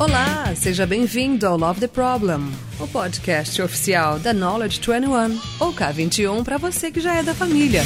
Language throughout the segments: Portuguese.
Olá, seja bem-vindo ao Love the Problem, o podcast oficial da Knowledge 21, ou K21 para você que já é da família.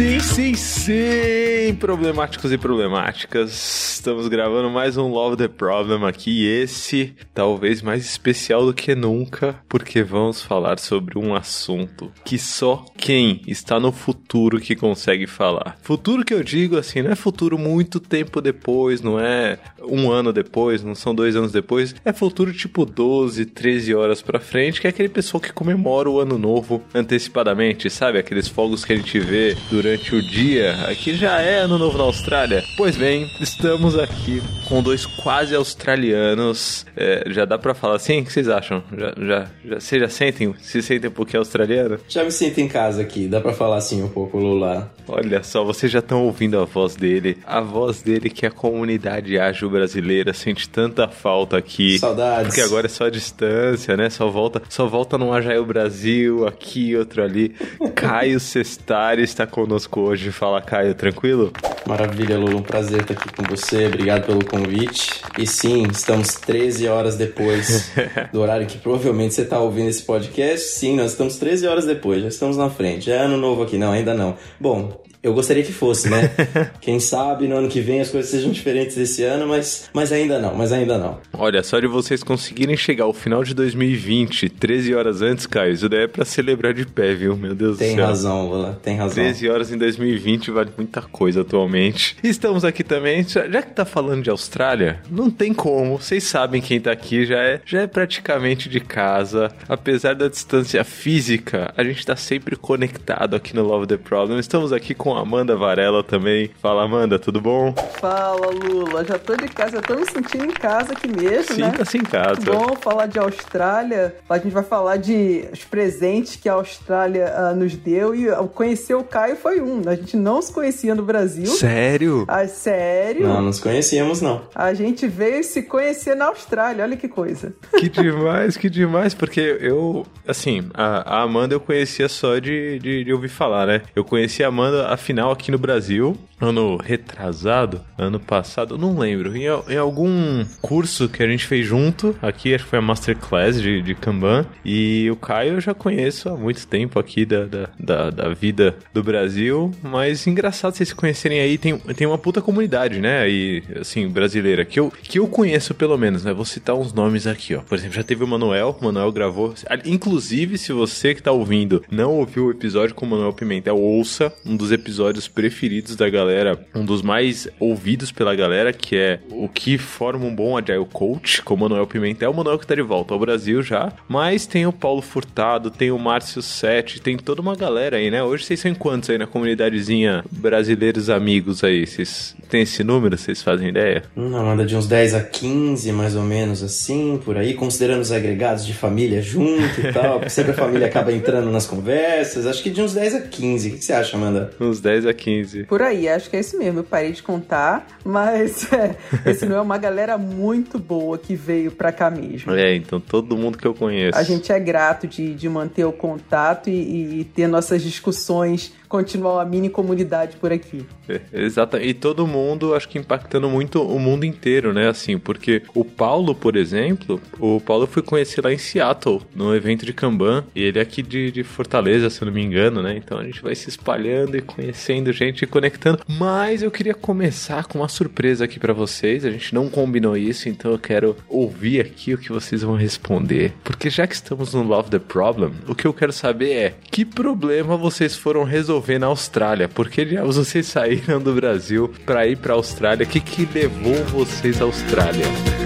Sim, sim, sim, problemáticos e problemáticas. Estamos gravando mais um Love the Problem aqui. Esse, talvez mais especial do que nunca, porque vamos falar sobre um assunto que só quem está no futuro que consegue falar. Futuro que eu digo assim, não é futuro muito tempo depois, não é um ano depois, não são dois anos depois, é futuro tipo 12, 13 horas pra frente, que é aquele pessoal que comemora o ano novo antecipadamente, sabe? Aqueles fogos que a gente vê durante o dia. Aqui já é ano novo na Austrália. Pois bem, estamos aqui com dois quase australianos. É, já dá pra falar assim? O que vocês acham? Já, já, já, vocês já sentem? Se sentem um pouquinho australiano? Já me sinto em casa aqui, dá pra falar assim um pouco, Lula. Olha só, vocês já estão ouvindo a voz dele. A voz dele que a comunidade ágil brasileira sente tanta falta aqui. Saudades. Porque agora é só a distância, né? Só volta, só volta no Ajaio Brasil, aqui, outro ali. Caio Sestari está conosco hoje. Fala, Caio, tranquilo? Maravilha, Lula, um prazer estar aqui com você, obrigado pelo convite. E sim, estamos 13 horas depois do horário que provavelmente você está ouvindo esse podcast. Sim, nós estamos 13 horas depois, já estamos na frente. Já é ano novo aqui, não, ainda não. Bom, eu gostaria que fosse, né? Quem sabe no ano que vem as coisas sejam diferentes esse ano, mas, mas ainda não, mas ainda não. Olha, só de vocês conseguirem chegar ao final de 2020, 13 horas antes, Caio, isso daí é pra celebrar de pé, viu? Meu Deus Tem do céu. razão, Lula, tem razão. 13 horas em 2020 vale muita coisa atualmente. Estamos aqui também, já já que tá falando de Austrália, não tem como. Vocês sabem quem tá aqui já é, já é praticamente de casa. Apesar da distância física, a gente tá sempre conectado aqui no Love the Problem. Estamos aqui com a Amanda Varela também. Fala, Amanda, tudo bom? Fala, Lula. Já tô de casa, já tô me sentindo em casa aqui mesmo, né? Sinta-se em casa. Bom falar de Austrália. A gente vai falar de os presentes que a Austrália ah, nos deu e ah, conhecer o Caio foi um. A gente não se conhecia no Brasil. Sério? Ah, sério? Não, nos conhecíamos não. A gente veio se conhecer na Austrália. Olha que coisa. Que demais, que demais, porque eu, assim, a, a Amanda eu conhecia só de, de, de ouvir falar, né? Eu conheci a Amanda, afinal, aqui no Brasil, ano retrasado, ano passado, não lembro, em, em algum curso que a gente fez junto, aqui acho que foi a Masterclass de, de Kanban, e o Caio eu já conheço há muito tempo aqui da, da, da, da vida do Brasil, mas engraçado vocês se conhecerem aí, tem, tem uma puta comunidade, né, aí, assim, brasileira, que eu, que eu conheço pelo menos, né, vou citar uns nomes aqui, ó, por exemplo, já teve o Manuel, o Manuel gravou, inclusive, se você que tá ouvindo não ouviu o episódio com o Manuel Pimentel, ouça um dos episódios preferidos da galera, um dos mais ouvidos pela galera, que é o que forma um bom Agile Coach, com o Manuel Pimentel, o Manuel que tá de volta ao Brasil já, mas tem o Paulo Furtado, tem o Márcio Sete, tem toda uma galera aí, né? Hoje vocês são quantos aí na comunidadezinha brasileiros amigos aí? Vocês têm esse número? Vocês fazem ideia? Não, anda de uns 10 a 15, mais ou menos assim, por aí, considerando os agregados de família junto e tal, porque sempre a família acaba entrando nas conversas. Acho que de uns 10 a 15. O que você acha, Amanda? Uns 10 a 15. Por aí, acho que é isso mesmo. Eu parei de contar, mas é, esse não é uma galera muito boa que veio pra cá mesmo. É, então todo mundo que eu conheço. A gente é grato de, de manter o contato e, e ter nossas discussões, continuar uma mini comunidade por aqui. É, Exato, e todo mundo, acho que impactando muito o mundo inteiro, né? Assim, porque o Paulo, por exemplo, o Paulo fui conhecer lá em Seattle, no evento de Kanban, e ele é aqui de, de Fortaleza, se eu não me engano, né? Então a gente vai se espalhando e conhecendo gente e conectando. Mas eu queria começar com uma surpresa aqui pra vocês, a gente não combinou isso, então eu quero ouvir aqui o que vocês vão responder. Porque já que estamos no Love the Problem, o que eu quero saber é que problema vocês foram resolver na Austrália? Porque vocês saíram do Brasil pra ir pra Austrália, o que que levou vocês à Austrália?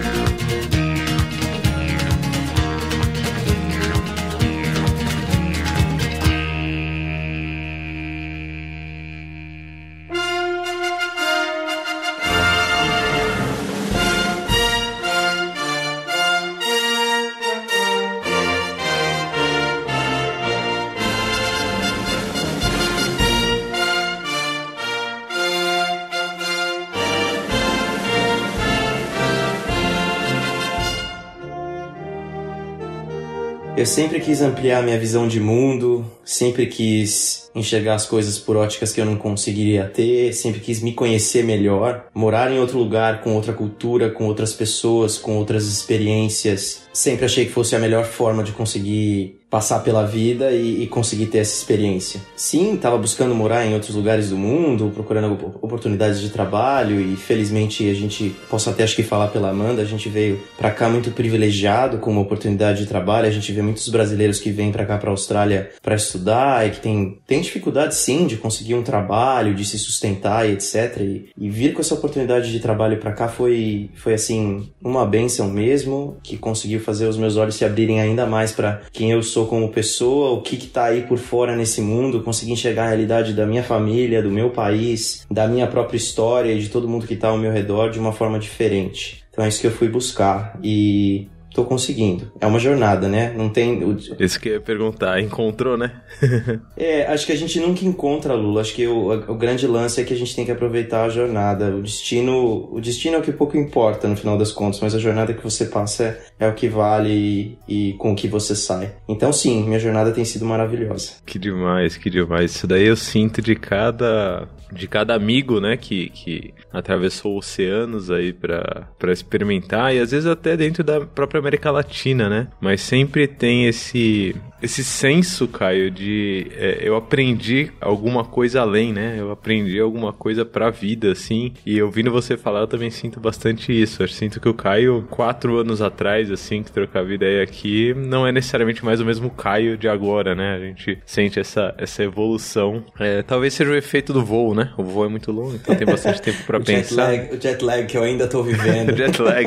Eu sempre quis ampliar minha visão de mundo, sempre quis enxergar as coisas por óticas que eu não conseguiria ter, sempre quis me conhecer melhor, morar em outro lugar, com outra cultura, com outras pessoas, com outras experiências. Sempre achei que fosse a melhor forma de conseguir passar pela vida e, e conseguir ter essa experiência. Sim, estava buscando morar em outros lugares do mundo, procurando oportunidades de trabalho e felizmente a gente, posso até acho que falar pela Amanda, a gente veio para cá muito privilegiado com uma oportunidade de trabalho. A gente vê muitos brasileiros que vêm para cá para a Austrália para estudar e que tem, tem dificuldade sim de conseguir um trabalho, de se sustentar e etc. E, e vir com essa oportunidade de trabalho para cá foi, foi assim uma benção mesmo, que conseguiu fazer os meus olhos se abrirem ainda mais para quem eu sou como pessoa, o que está aí por fora nesse mundo, conseguir enxergar a realidade da minha família, do meu país, da minha própria história e de todo mundo que está ao meu redor de uma forma diferente. Então é isso que eu fui buscar. E tô conseguindo. É uma jornada, né? Não tem. Isso que eu ia perguntar, encontrou, né? é, acho que a gente nunca encontra, Lula. Acho que o, o grande lance é que a gente tem que aproveitar a jornada. O destino, o destino é o que pouco importa no final das contas, mas a jornada que você passa é, é o que vale e, e, com o que você sai. Então, sim, minha jornada tem sido maravilhosa. Que demais, que demais. Isso daí eu sinto de cada de cada amigo, né, que, que atravessou oceanos aí para experimentar e às vezes até dentro da própria América Latina, né? Mas sempre tem esse esse senso, Caio, de é, eu aprendi alguma coisa além, né? Eu aprendi alguma coisa pra vida, assim. E ouvindo você falar, eu também sinto bastante isso. Eu sinto que o Caio, quatro anos atrás, assim, que trocou a vida aí aqui, não é necessariamente mais o mesmo Caio de agora, né? A gente sente essa, essa evolução. É, talvez seja o efeito do voo, né? O voo é muito longo, então tem bastante tempo para pensar. Jet lag, o jet lag que eu ainda tô vivendo. jet lag.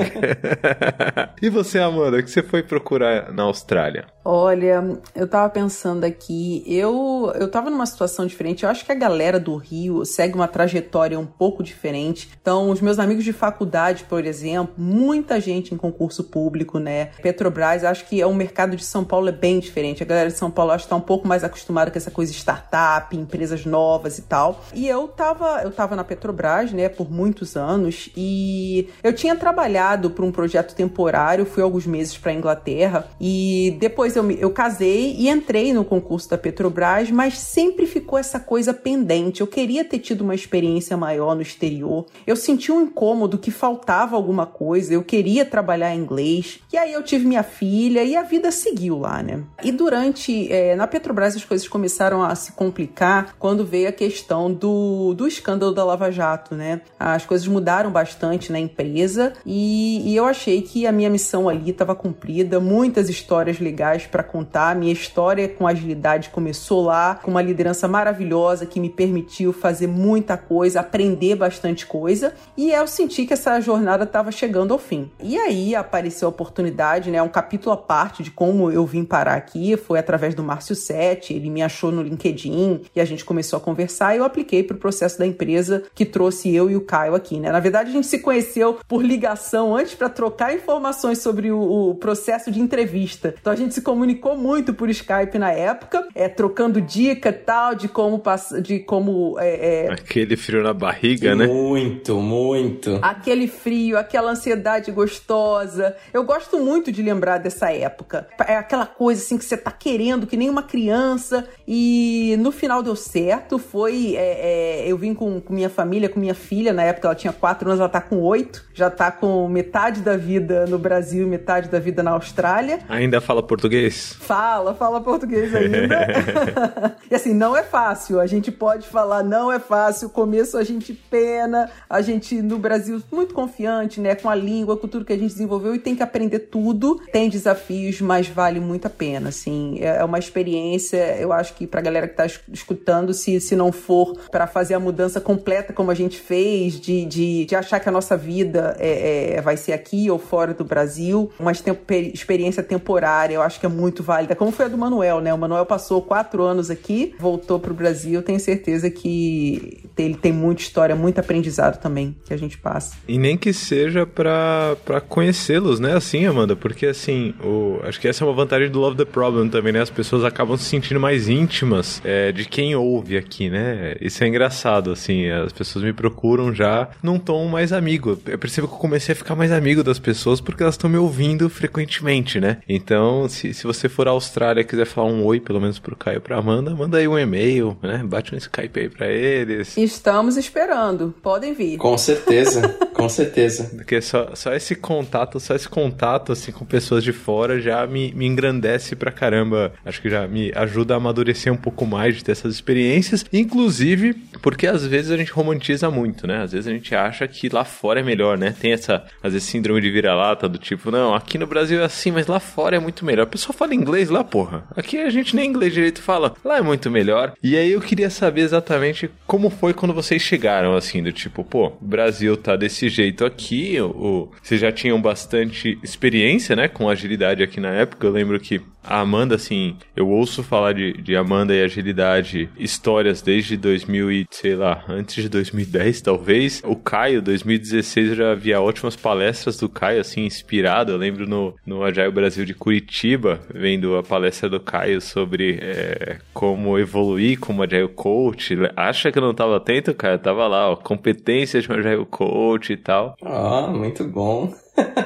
e você, Amanda, o que você foi procurar na Austrália? Olha, eu tava pensando aqui, eu eu tava numa situação diferente. Eu acho que a galera do Rio segue uma trajetória um pouco diferente. Então, os meus amigos de faculdade, por exemplo, muita gente em concurso público, né? Petrobras, acho que é um mercado de São Paulo é bem diferente. A galera de São Paulo acho que tá um pouco mais acostumada com essa coisa startup, empresas novas e tal. E eu tava eu tava na Petrobras, né, por muitos anos e eu tinha trabalhado para um projeto temporário, fui alguns meses para Inglaterra e depois eu, eu casei e entrei no concurso da Petrobras, mas sempre ficou essa coisa pendente. Eu queria ter tido uma experiência maior no exterior. Eu senti um incômodo que faltava alguma coisa, eu queria trabalhar em inglês. E aí eu tive minha filha e a vida seguiu lá, né? E durante. É, na Petrobras as coisas começaram a se complicar quando veio a questão do, do escândalo da Lava Jato, né? As coisas mudaram bastante na empresa e, e eu achei que a minha missão ali estava cumprida, muitas histórias legais para contar. Minha história com agilidade começou lá, com uma liderança maravilhosa que me permitiu fazer muita coisa, aprender bastante coisa, e eu senti que essa jornada estava chegando ao fim. E aí apareceu a oportunidade, né, um capítulo à parte de como eu vim parar aqui, foi através do Márcio Sete, ele me achou no LinkedIn e a gente começou a conversar e eu apliquei para o processo da empresa que trouxe eu e o Caio aqui, né? Na verdade, a gente se conheceu por ligação antes para trocar informações sobre o, o processo de entrevista. Então a gente se comunicou muito por Skype na época, é, trocando dica e tal de como passar, de como é, é... aquele frio na barriga, né? Muito, muito. Aquele frio, aquela ansiedade gostosa. Eu gosto muito de lembrar dessa época. É aquela coisa assim que você tá querendo que nem uma criança e no final deu certo. Foi, é, é, eu vim com, com minha família, com minha filha na época ela tinha quatro anos, ela tá com oito, já tá com metade da vida no Brasil e metade da vida na Austrália. Ainda fala português? Fala, fala português ainda. e assim, não é fácil. A gente pode falar, não é fácil. O começo a gente pena, a gente no Brasil muito confiante, né? Com a língua, com tudo que a gente desenvolveu e tem que aprender tudo. Tem desafios, mas vale muito a pena, assim. É, é uma experiência, eu acho que pra galera que tá escutando, se, se não for para fazer a mudança completa como a gente fez, de, de, de achar que a nossa vida é, é, vai ser aqui ou fora do Brasil, uma experiência temporária, eu acho que é muito válida. Como foi a do Manuel, né? O Manuel passou quatro anos aqui, voltou para o Brasil. Tenho certeza que ele tem muita história, muito aprendizado também que a gente passa. E nem que seja para conhecê-los, né? Assim, Amanda, porque assim, o, acho que essa é uma vantagem do Love the Problem também, né? As pessoas acabam se sentindo mais íntimas é, de quem ouve aqui, né? Isso é engraçado, assim. As pessoas me procuram já num tom mais amigo. Eu percebo que eu comecei a ficar mais amigo das pessoas porque elas estão me ouvindo frequentemente, né? Então, se, se você for à Austrália, quiser falar um oi, pelo menos pro Caio e pra Amanda, manda aí um e-mail, né? Bate um Skype aí pra eles. Estamos esperando. Podem vir. Com certeza, com certeza. Porque só, só esse contato, só esse contato, assim, com pessoas de fora já me, me engrandece pra caramba. Acho que já me ajuda a amadurecer um pouco mais de ter essas experiências. Inclusive, porque às vezes a gente romantiza muito, né? Às vezes a gente acha que lá fora é melhor, né? Tem essa, às vezes, síndrome de vira-lata do tipo, não, aqui no Brasil é assim, mas lá fora é muito melhor. A pessoa fala inglês lá, porra. Aqui a gente nem inglês direito fala. Lá é muito melhor. E aí eu queria saber exatamente como foi quando vocês chegaram, assim, do tipo, pô, o Brasil tá desse jeito aqui, o, vocês já tinham bastante experiência, né, com agilidade aqui na época. Eu lembro que a Amanda, assim, eu ouço falar de, de Amanda e agilidade, histórias desde 2000 e, sei lá, antes de 2010, talvez. O Caio, 2016, eu já via ótimas palestras do Caio, assim, inspirado. Eu lembro no, no Agile Brasil de Curitiba, vendo a palestra do Caio sobre é, como evoluir como Agile Coach. Acha que eu não estava atento, cara? Tava lá, ó, competências de um Agile Coach e tal. Ah, muito bom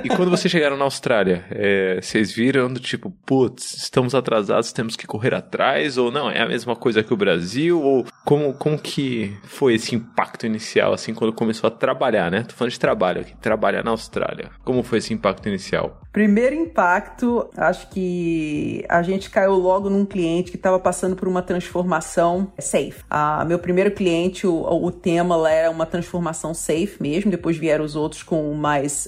e quando vocês chegaram na Austrália, é, vocês viram do tipo, putz, estamos atrasados, temos que correr atrás? Ou não, é a mesma coisa que o Brasil? Ou como, como que foi esse impacto inicial, assim, quando começou a trabalhar, né? Tô falando de trabalho aqui, trabalhar na Austrália. Como foi esse impacto inicial? Primeiro impacto, acho que a gente caiu logo num cliente que estava passando por uma transformação safe. Ah, meu primeiro cliente, o, o tema lá era uma transformação safe mesmo, depois vieram os outros com mais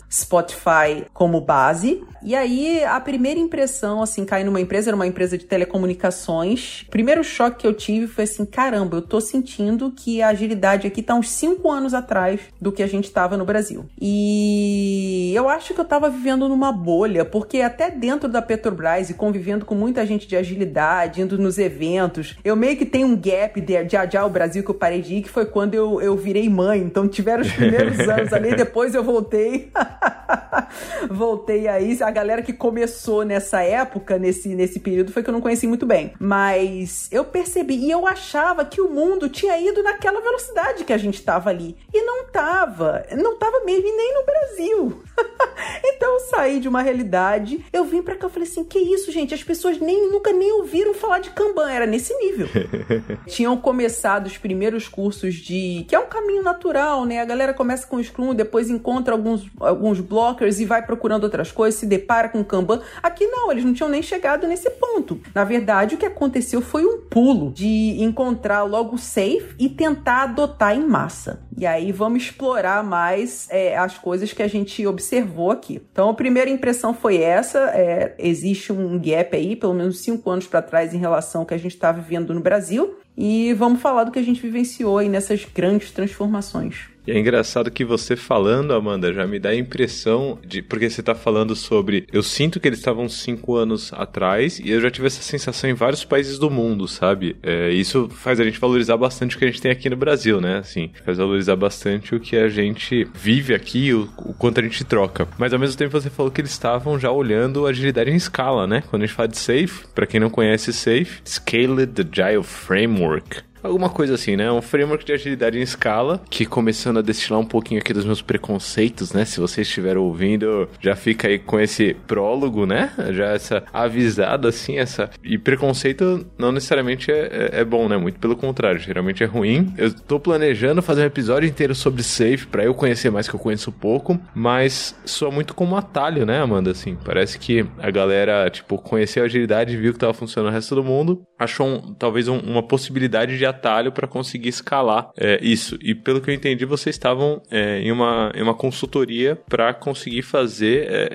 Spotify como base. E aí, a primeira impressão, assim, cair numa empresa, era uma empresa de telecomunicações. Primeiro choque que eu tive foi assim: caramba, eu tô sentindo que a agilidade aqui tá uns 5 anos atrás do que a gente tava no Brasil. E eu acho que eu tava vivendo numa bolha, porque até dentro da Petrobras e convivendo com muita gente de agilidade, indo nos eventos, eu meio que tenho um gap de, de Agile Brasil que eu parei de ir, que foi quando eu, eu virei mãe. Então tiveram os primeiros anos ali, depois eu voltei. voltei aí. A galera que começou nessa época, nesse, nesse período, foi que eu não conheci muito bem. Mas eu percebi, e eu achava que o mundo tinha ido naquela velocidade que a gente estava ali. E não tava. Não tava mesmo, e nem no Brasil. então eu saí de uma realidade, eu vim para cá, eu falei assim, que isso, gente? As pessoas nem nunca nem ouviram falar de Kanban, era nesse nível. Tinham começado os primeiros cursos de, que é um caminho natural, né? A galera começa com o Scrum, depois encontra alguns alguns blockers e vai procurando outras coisas, se depara com Kanban. Aqui não, eles não tinham nem chegado nesse ponto. Na verdade, o que aconteceu foi um pulo de encontrar logo safe e tentar adotar em massa. E aí vamos explorar mais é, as coisas que a gente observou aqui. Então, a primeira impressão foi essa: é, existe um gap aí, pelo menos cinco anos para trás, em relação ao que a gente está vivendo no Brasil. E vamos falar do que a gente vivenciou aí nessas grandes transformações. E é engraçado que você falando, Amanda, já me dá a impressão de. Porque você tá falando sobre. Eu sinto que eles estavam cinco anos atrás e eu já tive essa sensação em vários países do mundo, sabe? É, isso faz a gente valorizar bastante o que a gente tem aqui no Brasil, né? Assim, faz valorizar bastante o que a gente vive aqui, o, o quanto a gente troca. Mas ao mesmo tempo você falou que eles estavam já olhando agilidade em escala, né? Quando a gente fala de Safe, para quem não conhece Safe, Scaled Agile Framework Alguma coisa assim, né? Um framework de agilidade em escala, que começando a destilar um pouquinho aqui dos meus preconceitos, né? Se vocês estiveram ouvindo, já fica aí com esse prólogo, né? Já essa avisada, assim, essa... E preconceito não necessariamente é, é, é bom, né? Muito pelo contrário, geralmente é ruim. Eu tô planejando fazer um episódio inteiro sobre Safe, para eu conhecer mais, que eu conheço pouco, mas soa muito como atalho, né, Amanda? Assim, parece que a galera, tipo, conheceu a agilidade, viu que tava funcionando o resto do mundo, achou um, talvez um, uma possibilidade de atalho para conseguir escalar é, isso. E pelo que eu entendi, vocês estavam é, em, uma, em uma consultoria para conseguir fazer é,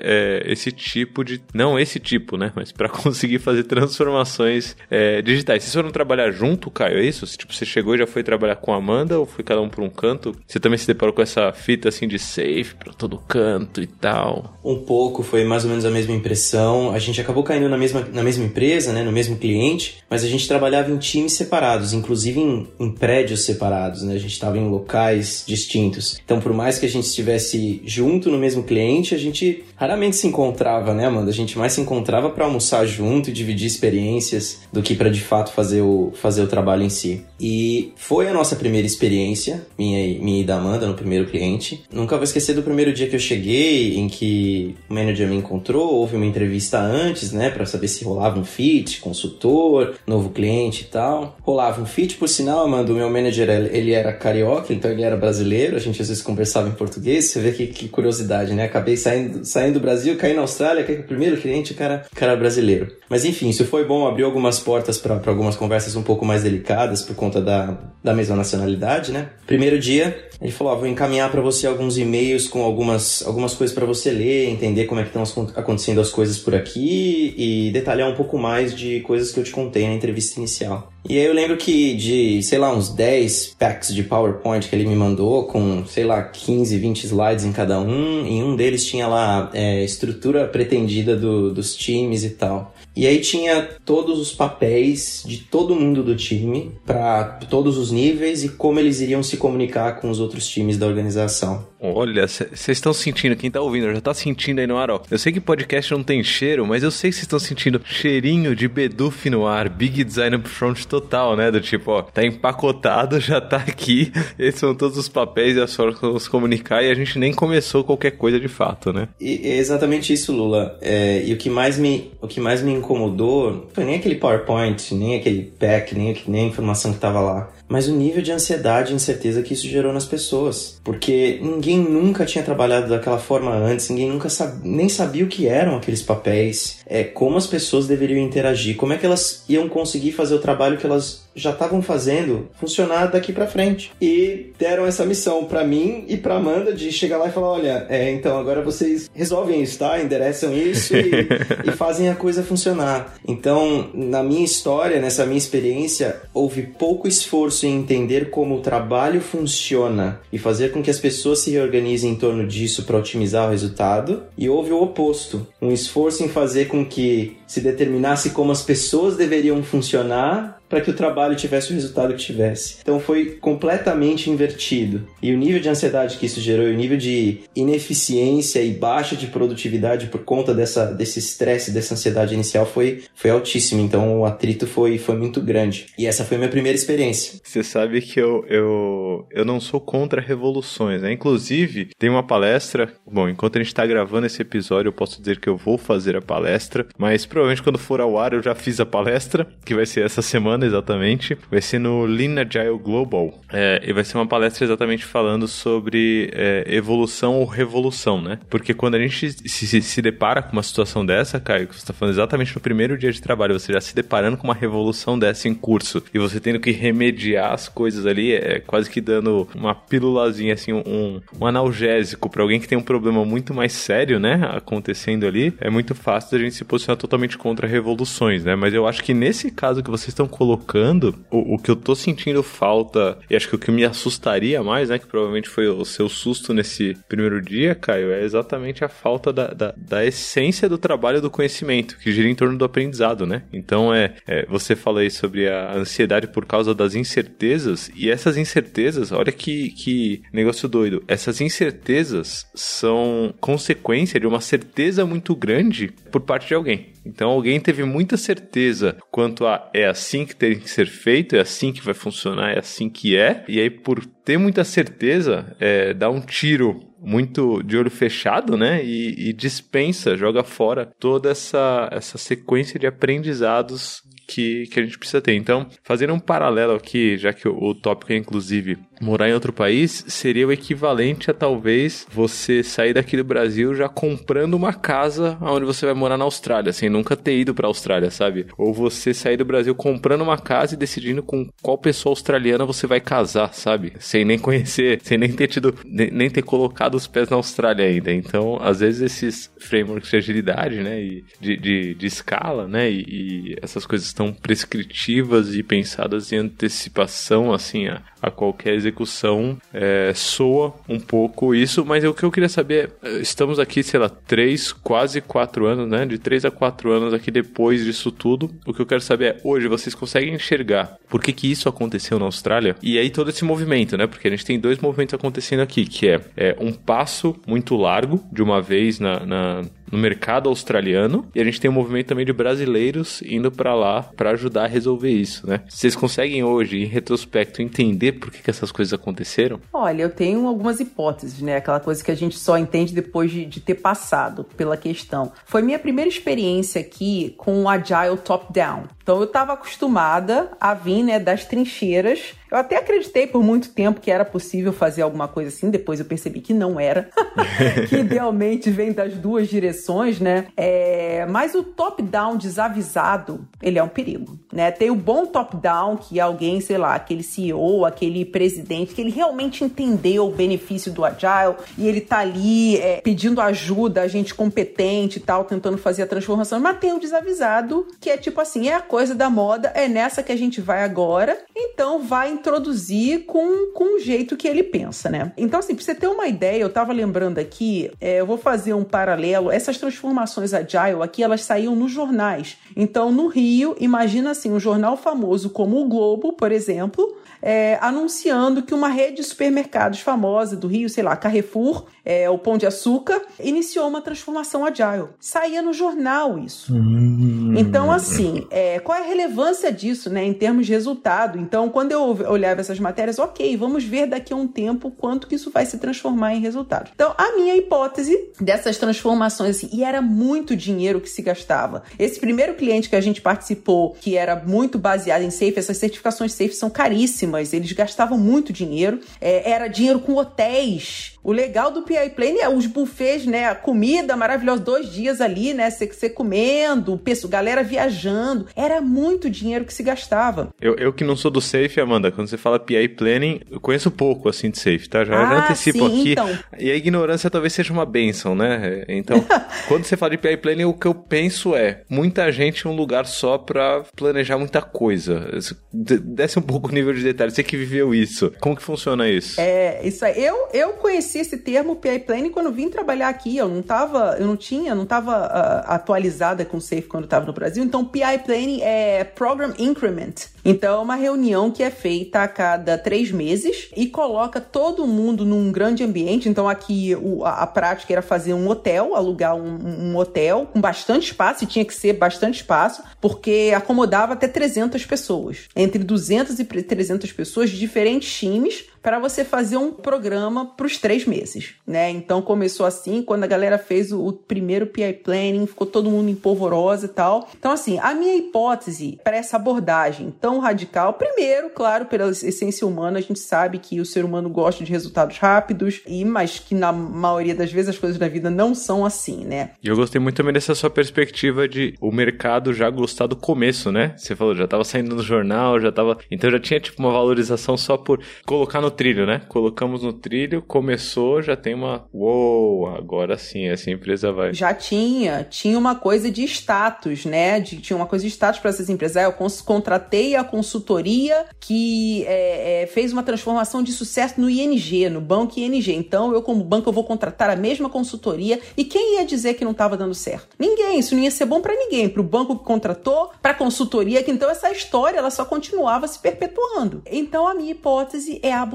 é, esse tipo de. Não esse tipo, né? Mas para conseguir fazer transformações é, digitais. Vocês foram trabalhar junto, Caio? É isso? Tipo, você chegou e já foi trabalhar com a Amanda ou foi cada um por um canto? Você também se deparou com essa fita assim de safe para todo canto e tal? Um pouco, foi mais ou menos a mesma impressão. A gente acabou caindo na mesma, na mesma empresa, né? No mesmo cliente, mas a gente trabalhava em times separados, inclusive inclusive em, em prédios separados, né? A gente estava em locais distintos. Então, por mais que a gente estivesse junto no mesmo cliente, a gente raramente se encontrava, né, Amanda? A gente mais se encontrava para almoçar junto e dividir experiências do que para de fato fazer o, fazer o trabalho em si. E foi a nossa primeira experiência, minha, minha e da Amanda, no primeiro cliente. Nunca vou esquecer do primeiro dia que eu cheguei, em que o manager me encontrou, houve uma entrevista antes, né, para saber se rolava um fit, consultor, novo cliente e tal. Rolava um fit, por sinal, Amanda, o meu manager, ele era carioca, então ele era brasileiro, a gente às vezes conversava em português, você vê que, que curiosidade, né? Acabei saindo, saindo do Brasil, caí na Austrália, que é o primeiro cliente, cara, cara brasileiro. Mas enfim, isso foi bom, abriu algumas portas para algumas conversas um pouco mais delicadas por da, da mesma nacionalidade, né? Primeiro dia, ele falou: vou encaminhar para você alguns e-mails com algumas, algumas coisas para você ler, entender como é que estão acontecendo as coisas por aqui e detalhar um pouco mais de coisas que eu te contei na entrevista inicial. E aí eu lembro que de, sei lá, uns 10 packs de PowerPoint que ele me mandou, com, sei lá, 15, 20 slides em cada um, em um deles tinha lá é, estrutura pretendida do, dos times e tal. E aí tinha todos os papéis de todo mundo do time, para todos os níveis e como eles iriam se comunicar com os outros times da organização. Olha, vocês estão sentindo, quem tá ouvindo já tá sentindo aí no ar, ó. Eu sei que podcast não tem cheiro, mas eu sei que vocês estão sentindo cheirinho de Beduf no ar, Big Design Upfront total, né? Do tipo, ó, tá empacotado, já tá aqui, esses são todos os papéis e as formas se comunicar e a gente nem começou qualquer coisa de fato, né? E, é exatamente isso, Lula. É, e o que mais me, o que mais me incomodou foi nem aquele PowerPoint, nem aquele pack, nem, nem a informação que tava lá mas o nível de ansiedade e incerteza que isso gerou nas pessoas. Porque ninguém nunca tinha trabalhado daquela forma antes, ninguém nunca sab... nem sabia o que eram aqueles papéis, é, como as pessoas deveriam interagir, como é que elas iam conseguir fazer o trabalho que elas já estavam fazendo funcionar daqui para frente. E deram essa missão para mim e para Amanda de chegar lá e falar: olha, é, então agora vocês resolvem isso, tá? Endereçam isso e, e fazem a coisa funcionar. Então, na minha história, nessa minha experiência, houve pouco esforço em entender como o trabalho funciona e fazer com que as pessoas se reorganizem em torno disso para otimizar o resultado, e houve o oposto, um esforço em fazer com que se determinasse como as pessoas deveriam funcionar para que o trabalho tivesse o resultado que tivesse. Então foi completamente invertido. E o nível de ansiedade que isso gerou, e o nível de ineficiência e baixa de produtividade por conta dessa, desse estresse, dessa ansiedade inicial foi, foi altíssimo. Então o atrito foi, foi muito grande. E essa foi minha primeira experiência. Você sabe que eu, eu, eu não sou contra revoluções, né? Inclusive, tem uma palestra. Bom, enquanto a gente está gravando esse episódio, eu posso dizer que eu vou fazer a palestra, mas provavelmente quando for ao ar eu já fiz a palestra, que vai ser essa semana exatamente. Vai ser no Lean Agile Global. É, e vai ser uma palestra exatamente falando sobre é, evolução ou revolução, né? Porque quando a gente se, se depara com uma situação dessa, Caio, que você está falando exatamente no primeiro dia de trabalho, você já se deparando com uma revolução dessa em curso e você tendo que remediar as coisas ali, é quase que dando uma pílulazinha, assim, um, um analgésico para alguém que tem um problema muito mais sério, né? Acontecendo ali, é muito fácil da gente se posicionar totalmente contra revoluções, né? Mas eu acho que nesse caso que vocês estão colocando, colocando, o, o, que eu tô sentindo falta, e acho que o que me assustaria mais, né, que provavelmente foi o seu susto nesse primeiro dia, Caio, é exatamente a falta da, da, da essência do trabalho do conhecimento, que gira em torno do aprendizado, né? Então, é, é você fala aí sobre a ansiedade por causa das incertezas, e essas incertezas, olha que, que negócio doido, essas incertezas são consequência de uma certeza muito grande por parte de alguém. Então alguém teve muita certeza quanto a é assim que tem que ser feito, é assim que vai funcionar, é assim que é. E aí, por ter muita certeza, é, dá um tiro muito de olho fechado, né? E, e dispensa, joga fora toda essa, essa sequência de aprendizados que, que a gente precisa ter. Então, fazendo um paralelo aqui, já que o, o tópico é inclusive morar em outro país, seria o equivalente a talvez você sair daqui do Brasil já comprando uma casa onde você vai morar na Austrália, sem nunca ter ido para a Austrália, sabe? Ou você sair do Brasil comprando uma casa e decidindo com qual pessoa australiana você vai casar, sabe? Sem nem conhecer, sem nem ter tido, nem, nem ter colocado os pés na Austrália ainda. Então, às vezes esses frameworks de agilidade, né, e de, de, de escala, né, e, e essas coisas estão prescritivas e pensadas em antecipação, assim, a, a qualquer execução, é, soa um pouco isso, mas o que eu queria saber é, estamos aqui, sei lá, três, quase quatro anos, né, de três a quatro anos aqui depois disso tudo, o que eu quero saber é, hoje vocês conseguem enxergar por que que isso aconteceu na Austrália? E aí todo esse movimento, né, porque a gente tem dois movimentos acontecendo aqui, que é, é um passo muito largo, de uma vez na, na no mercado australiano e a gente tem um movimento também de brasileiros indo para lá para ajudar a resolver isso, né? Vocês conseguem hoje, em retrospecto, entender por que, que essas coisas aconteceram? Olha, eu tenho algumas hipóteses, né? Aquela coisa que a gente só entende depois de, de ter passado pela questão. Foi minha primeira experiência aqui com o Agile Top-Down. Então eu estava acostumada a vir né, das trincheiras eu até acreditei por muito tempo que era possível fazer alguma coisa assim, depois eu percebi que não era. que idealmente vem das duas direções, né? É... Mas o top-down desavisado, ele é um perigo, né? Tem o bom top-down, que é alguém, sei lá, aquele CEO, aquele presidente, que ele realmente entendeu o benefício do Agile e ele tá ali é, pedindo ajuda, a gente competente e tal, tentando fazer a transformação. Mas tem o desavisado, que é tipo assim, é a coisa da moda, é nessa que a gente vai agora, então vai introduzir com, com o jeito que ele pensa, né? Então, assim, pra você ter uma ideia, eu tava lembrando aqui, é, eu vou fazer um paralelo. Essas transformações agile aqui, elas saíam nos jornais. Então, no Rio, imagina assim, um jornal famoso como o Globo, por exemplo, é, anunciando que uma rede de supermercados famosa do Rio, sei lá, Carrefour, é, o Pão de Açúcar, iniciou uma transformação agile. Saía no jornal isso. Hum. Então, assim, é, qual é a relevância disso, né, em termos de resultado? Então, quando eu olhava essas matérias, ok, vamos ver daqui a um tempo quanto que isso vai se transformar em resultado. Então, a minha hipótese dessas transformações, assim, e era muito dinheiro que se gastava. Esse primeiro cliente que a gente participou, que era muito baseado em safe, essas certificações safe são caríssimas, eles gastavam muito dinheiro, é, era dinheiro com hotéis, o legal do PI Plane é os buffets, né? A comida maravilhosa, dois dias ali, né? Você comendo, pessoa, galera viajando. Era muito dinheiro que se gastava. Eu, eu que não sou do Safe, Amanda, quando você fala PI Planning, eu conheço pouco, assim, de Safe, tá? Já, ah, já antecipo sim, aqui. Então. E a ignorância talvez seja uma benção, né? Então, quando você fala de PI Planning, o que eu penso é muita gente em um lugar só pra planejar muita coisa. Desce um pouco o nível de detalhe. Você que viveu isso. Como que funciona isso? É, isso aí. Eu, eu conheci esse termo PI Planning quando vim trabalhar aqui. Eu não tava, eu não tinha, não tava uh, atualizada com Safe quando estava no Brasil. Então, PI Planning é Program Increment. Então, é uma reunião que é feita a cada três meses e coloca todo mundo num grande ambiente. Então, aqui o, a, a, prática era fazer um hotel, alugar um, um hotel com bastante espaço, e tinha que ser bastante espaço, porque acomodava até 300 pessoas. Entre 200 e 300 pessoas de diferentes times para você fazer um programa para os três meses, né? Então começou assim, quando a galera fez o, primeiro PI Planning, ficou todo mundo em polvorosa e tal. Então, assim, a minha hipótese para essa abordagem tão radical, primeiro, claro, pela essência humana, a gente sabe que o ser humano gosta de resultados rápidos, e mas que na maioria das vezes as coisas da vida não são assim, né? E eu gostei muito também dessa sua perspectiva de o mercado já gostar do começo, né? Você falou, já tava saindo no jornal, já tava. Então já tinha tipo uma valorização só por colocar no no trilho, né? Colocamos no trilho, começou, já tem uma. Uou, agora sim, essa empresa vai. Já tinha, tinha uma coisa de status, né? De, tinha uma coisa de status para essas empresas. Ah, eu contratei a consultoria que é, é, fez uma transformação de sucesso no ING, no banco ING. Então, eu, como banco, eu vou contratar a mesma consultoria. E quem ia dizer que não estava dando certo? Ninguém. Isso não ia ser bom para ninguém. Para o banco que contratou, para a consultoria, que então essa história ela só continuava se perpetuando. Então, a minha hipótese é a.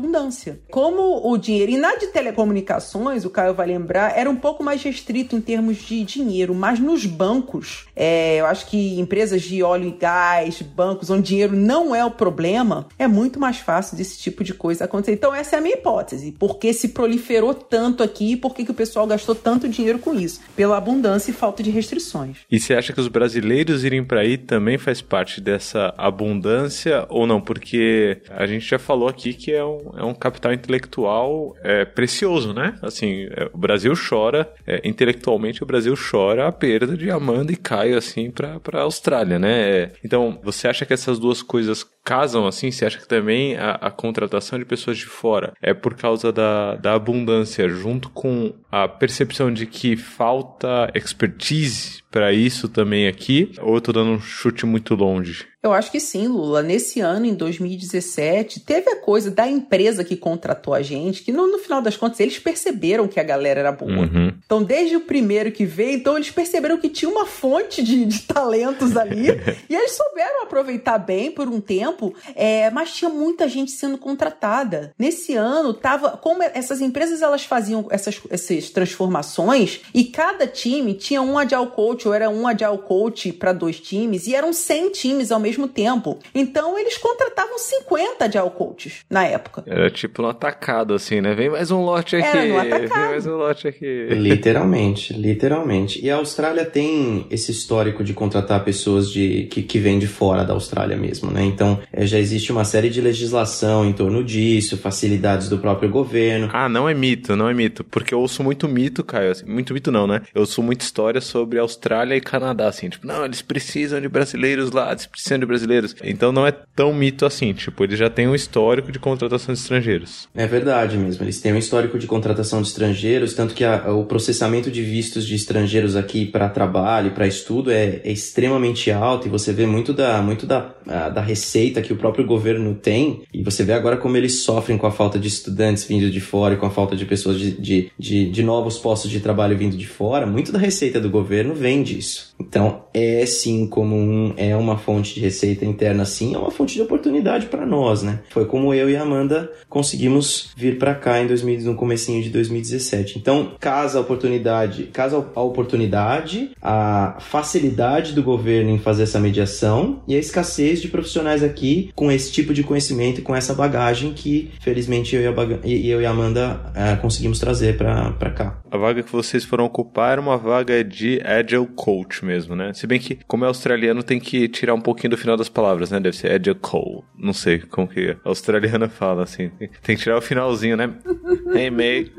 Como o dinheiro, e na de telecomunicações, o Caio vai lembrar, era um pouco mais restrito em termos de dinheiro, mas nos bancos, é, eu acho que empresas de óleo e gás, bancos onde dinheiro não é o problema, é muito mais fácil desse tipo de coisa acontecer. Então, essa é a minha hipótese. Por que se proliferou tanto aqui e por que, que o pessoal gastou tanto dinheiro com isso? Pela abundância e falta de restrições. E você acha que os brasileiros irem para aí também faz parte dessa abundância ou não? Porque a gente já falou aqui que é um, é um capital intelectual é, precioso, né? Assim, é, o Brasil chora, é, intelectualmente o Brasil chora a perda de Amanda e Caio, assim, para a Austrália, né? É, então, você acha que essas duas coisas casam assim? Você acha que também a, a, contratação de pessoas de fora é por causa da, da abundância, junto com a percepção de que falta expertise para isso também aqui? Ou eu tô dando um chute muito longe? Eu acho que sim, Lula. Nesse ano, em 2017, teve a coisa da empresa que contratou a gente, que no, no final das contas eles perceberam que a galera era boa. Uhum. Então desde o primeiro que veio, então eles perceberam que tinha uma fonte de, de talentos ali e eles souberam aproveitar bem por um tempo, é, mas tinha muita gente sendo contratada. Nesse ano, tava como essas empresas elas faziam essas, essas transformações e cada time tinha um agile coach ou era um agile coach para dois times e eram 100 times ao mesmo tempo. Então eles contratavam 50 agile coaches na época. Era tipo um atacado assim, né? Vem mais um lote aqui. Era no atacado. Vem mais um lote aqui. Literalmente, literalmente. E a Austrália tem esse histórico de contratar pessoas de que, que vêm de fora da Austrália mesmo, né? Então é, já existe uma série de legislação em torno disso, facilidades do próprio governo. Ah, não é mito, não é mito. Porque eu ouço muito mito, Caio. Assim, muito mito não, né? Eu ouço muita história sobre Austrália e Canadá, assim. Tipo, não, eles precisam de brasileiros lá, eles precisam de brasileiros. Então não é tão mito assim. Tipo, eles já têm um histórico de contratação de estrangeiros. É verdade mesmo. Eles têm um histórico de contratação de estrangeiros, tanto que a, o processamento de vistos de estrangeiros aqui para trabalho, para estudo é, é, extremamente alto e você vê muito da, muito da, a, da receita que o próprio governo tem e você vê agora como eles sofrem com a falta de estudantes vindo de fora e com a falta de pessoas de, de, de, de novos postos de trabalho vindo de fora. Muito da receita do governo vem disso. Então é sim como um, é uma fonte de receita interna, sim, é uma fonte de oportunidade para nós, né? Foi como eu e a Amanda conseguimos vir para cá em 2000, no comecinho de 2017. Então, casa a oportunidade, casa a oportunidade, a facilidade do governo em fazer essa mediação e a escassez de profissionais aqui com esse tipo de conhecimento e com essa bagagem que, felizmente, eu e a, eu e a Amanda é, conseguimos trazer para cá. A vaga que vocês foram ocupar era uma vaga de Agile Coach mesmo, né? Se bem que, como é australiano, tem que tirar um pouquinho do final das palavras, né? Deve ser Coach. Não sei como que a australiana fala, assim. Tem que tirar o finalzinho, né? hey, mate.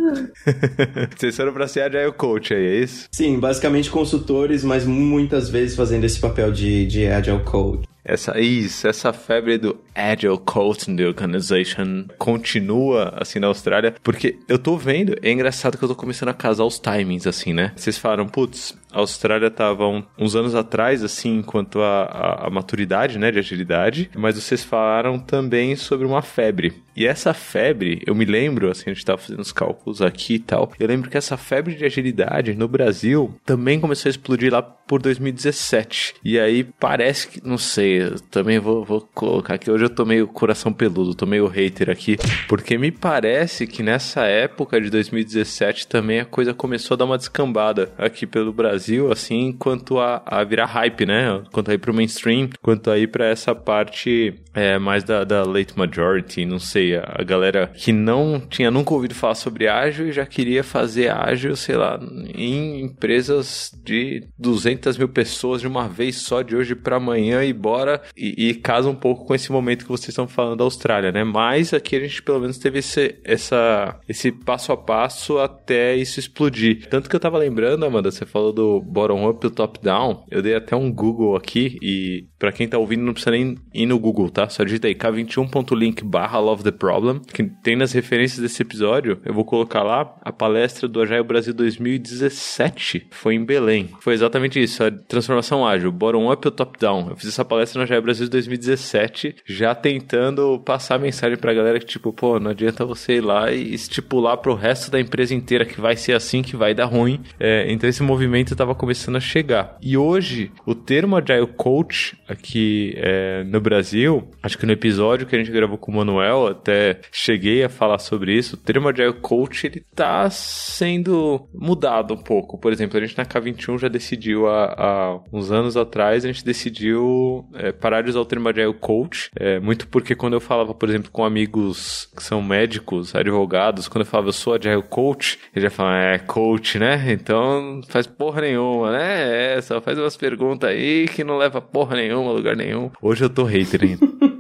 vocês foram pra ser Agile Coach aí, é isso? Sim, basicamente consultores, mas muitas vezes fazendo esse papel de, de Agile Coach. Essa, isso, essa febre do Agile Coaching Organization continua assim na Austrália, porque eu tô vendo, é engraçado que eu tô começando a casar os timings assim, né? Vocês falaram, putz, a Austrália tava um, uns anos atrás, assim, quanto a, maturidade, né, de agilidade, mas vocês falaram também sobre uma febre. E essa febre, eu me lembro, assim, a gente tava fazendo os cálculos aqui e tal, eu lembro que essa febre de agilidade no Brasil também começou a explodir lá por 2017. E aí parece que, não sei, também vou, vou colocar aqui, hoje eu tô meio coração peludo, tô meio hater aqui, porque me parece que nessa época de 2017 também a coisa começou a dar uma descambada aqui pelo Brasil Brasil, assim, quanto a, a virar hype, né? Quanto a ir pro mainstream, quanto a ir pra essa parte é, mais da, da late majority, não sei, a, a galera que não tinha nunca ouvido falar sobre ágil e já queria fazer ágil, sei lá, em empresas de 200 mil pessoas de uma vez só, de hoje para amanhã e bora, e, e, casa um pouco com esse momento que vocês estão falando da Austrália, né? Mas aqui a gente pelo menos teve esse, essa, esse passo a passo até isso explodir. Tanto que eu tava lembrando, Amanda, você falou do bottom up e o top down, eu dei até um Google aqui e para quem tá ouvindo não precisa nem ir no Google, tá? Só digita aí k21.link barra love the problem, que tem nas referências desse episódio, eu vou colocar lá a palestra do Agile Brasil 2017, foi em Belém. Foi exatamente isso, a transformação ágil, bottom up ou top down. Eu fiz essa palestra no Agile Brasil 2017, já tentando passar a mensagem pra galera que tipo, pô, não adianta você ir lá e estipular pro resto da empresa inteira que vai ser assim, que vai dar ruim. É, então esse movimento estava começando a chegar. E hoje, o termo Agile Coach aqui é, no Brasil, acho que no episódio que a gente gravou com o Manuel, até cheguei a falar sobre isso, o termo Agile Coach, ele tá sendo mudado um pouco. Por exemplo, a gente na K21 já decidiu há, há uns anos atrás, a gente decidiu é, parar de usar o termo Agile Coach, é, muito porque quando eu falava, por exemplo, com amigos que são médicos, advogados, quando eu falava eu sou Agile Coach, eles já falavam, é, coach, né? Então faz porra nenhuma né? É, só faz umas perguntas aí que não leva porra nenhuma, lugar nenhum. Hoje eu tô hater ainda.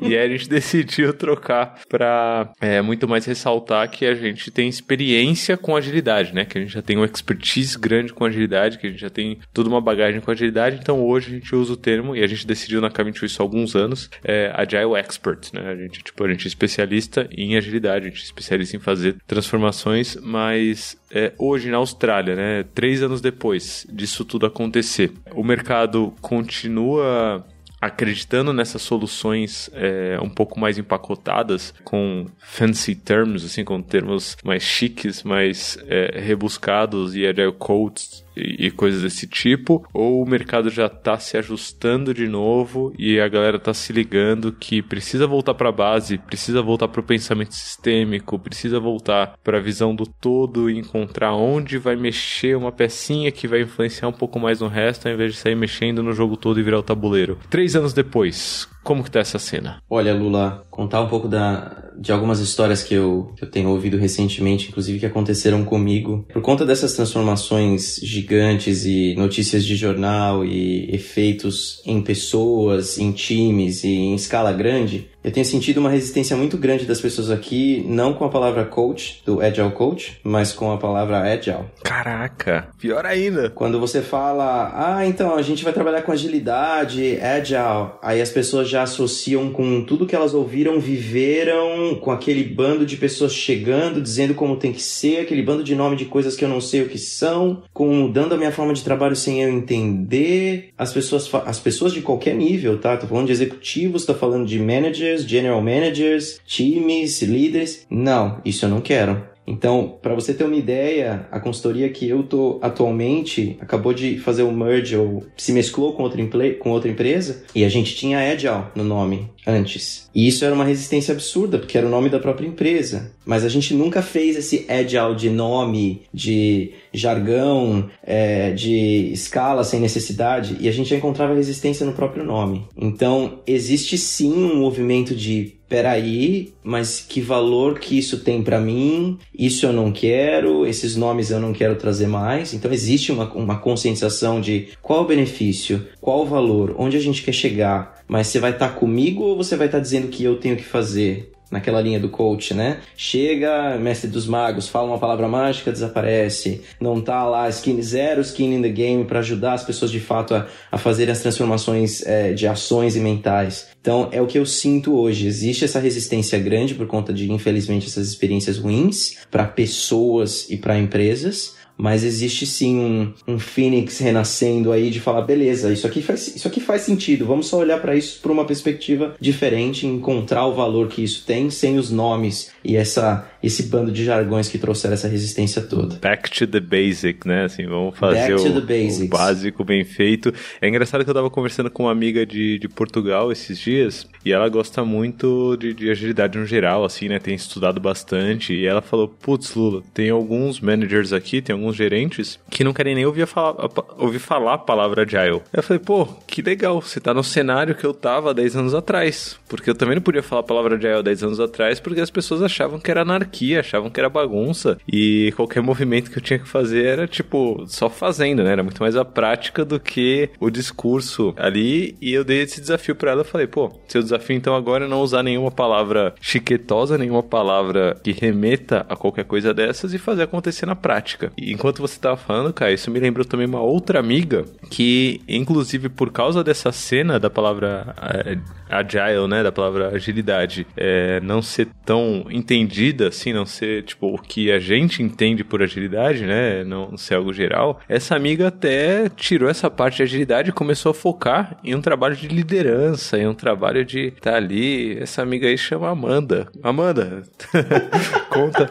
e aí a gente decidiu trocar para é, muito mais ressaltar que a gente tem experiência com agilidade, né? Que a gente já tem uma expertise grande com agilidade, que a gente já tem toda uma bagagem com agilidade. Então hoje a gente usa o termo e a gente decidiu na K21 isso há alguns anos, é, Agile Expert, né? A gente, tipo, a gente é especialista em agilidade, a gente é especialista em fazer transformações, mas é, hoje na Austrália, né? Três anos depois disso tudo acontecer, o mercado continua acreditando nessas soluções é, um pouco mais empacotadas, com fancy terms, assim, com termos mais chiques, mais é, rebuscados e agile codes e coisas desse tipo, ou o mercado já está se ajustando de novo e a galera está se ligando que precisa voltar para a base, precisa voltar para o pensamento sistêmico, precisa voltar para a visão do todo e encontrar onde vai mexer uma pecinha que vai influenciar um pouco mais no resto, ao invés de sair mexendo no jogo todo e virar o tabuleiro. Três anos depois, como que tá essa cena? Olha, Lula, contar um pouco da, de algumas histórias que eu, que eu tenho ouvido recentemente, inclusive que aconteceram comigo. Por conta dessas transformações gigantes e notícias de jornal e efeitos em pessoas, em times e em escala grande, eu tenho sentido uma resistência muito grande das pessoas aqui, não com a palavra coach, do Agile Coach, mas com a palavra Agile. Caraca, pior ainda. Quando você fala, ah, então a gente vai trabalhar com agilidade, Agile, aí as pessoas já associam com tudo que elas ouviram, viveram, com aquele bando de pessoas chegando, dizendo como tem que ser, aquele bando de nome de coisas que eu não sei o que são, com mudando a minha forma de trabalho sem eu entender. As pessoas, as pessoas de qualquer nível, tá? Tô falando de executivos, tô falando de managers managers, general managers, times, líderes. Não, isso eu não quero. Então, para você ter uma ideia, a consultoria que eu tô atualmente acabou de fazer o merge ou se mesclou com outra, com outra empresa e a gente tinha Agile no nome antes. E isso era uma resistência absurda, porque era o nome da própria empresa. Mas a gente nunca fez esse Agile de nome, de jargão, é, de escala sem necessidade, e a gente já encontrava resistência no próprio nome. Então, existe sim um movimento de peraí, mas que valor que isso tem para mim? Isso eu não quero, esses nomes eu não quero trazer mais. Então existe uma, uma conscientização de qual o benefício, qual o valor, onde a gente quer chegar, mas você vai estar tá comigo ou você vai estar tá dizendo que eu tenho que fazer? Naquela linha do coach, né? Chega, mestre dos magos, fala uma palavra mágica, desaparece. Não tá lá skin, zero skin in the game para ajudar as pessoas de fato a, a fazerem as transformações é, de ações e mentais. Então é o que eu sinto hoje. Existe essa resistência grande por conta de, infelizmente, essas experiências ruins para pessoas e para empresas mas existe sim um, um Phoenix renascendo aí de falar, beleza, isso aqui faz, isso aqui faz sentido, vamos só olhar para isso por uma perspectiva diferente, encontrar o valor que isso tem sem os nomes e essa esse bando de jargões que trouxeram essa resistência toda. Back to the basic, né? Assim, vamos fazer o, o, básico bem feito. É engraçado que eu tava conversando com uma amiga de, de Portugal esses dias e ela gosta muito de, de agilidade no geral, assim, né? Tem estudado bastante e ela falou, putz, Lula, tem alguns managers aqui, tem alguns gerentes que não querem nem ouvir falar, ouvir falar a palavra agile. Eu falei, pô, que legal, você tá no cenário que eu tava 10 anos atrás. Porque eu também não podia falar a palavra agile 10 anos atrás porque as pessoas achavam que era anarquia, achavam que era bagunça. E qualquer movimento que eu tinha que fazer era, tipo, só fazendo, né? Era muito mais a prática do que o discurso ali. E eu dei esse desafio para ela. Eu falei, pô, seu desafio então agora é não usar nenhuma palavra chiquetosa, nenhuma palavra que remeta a qualquer coisa dessas e fazer acontecer na prática. E enquanto você tava falando, cara, isso me lembrou também uma outra amiga que, inclusive, por causa dessa cena da palavra uh, agile, né? Da palavra agilidade, é, não ser tão entendida assim, não ser tipo o que a gente entende por agilidade, né? Não ser algo geral. Essa amiga até tirou essa parte de agilidade e começou a focar em um trabalho de liderança, em um trabalho de estar tá ali. Essa amiga aí chama Amanda. Amanda, conta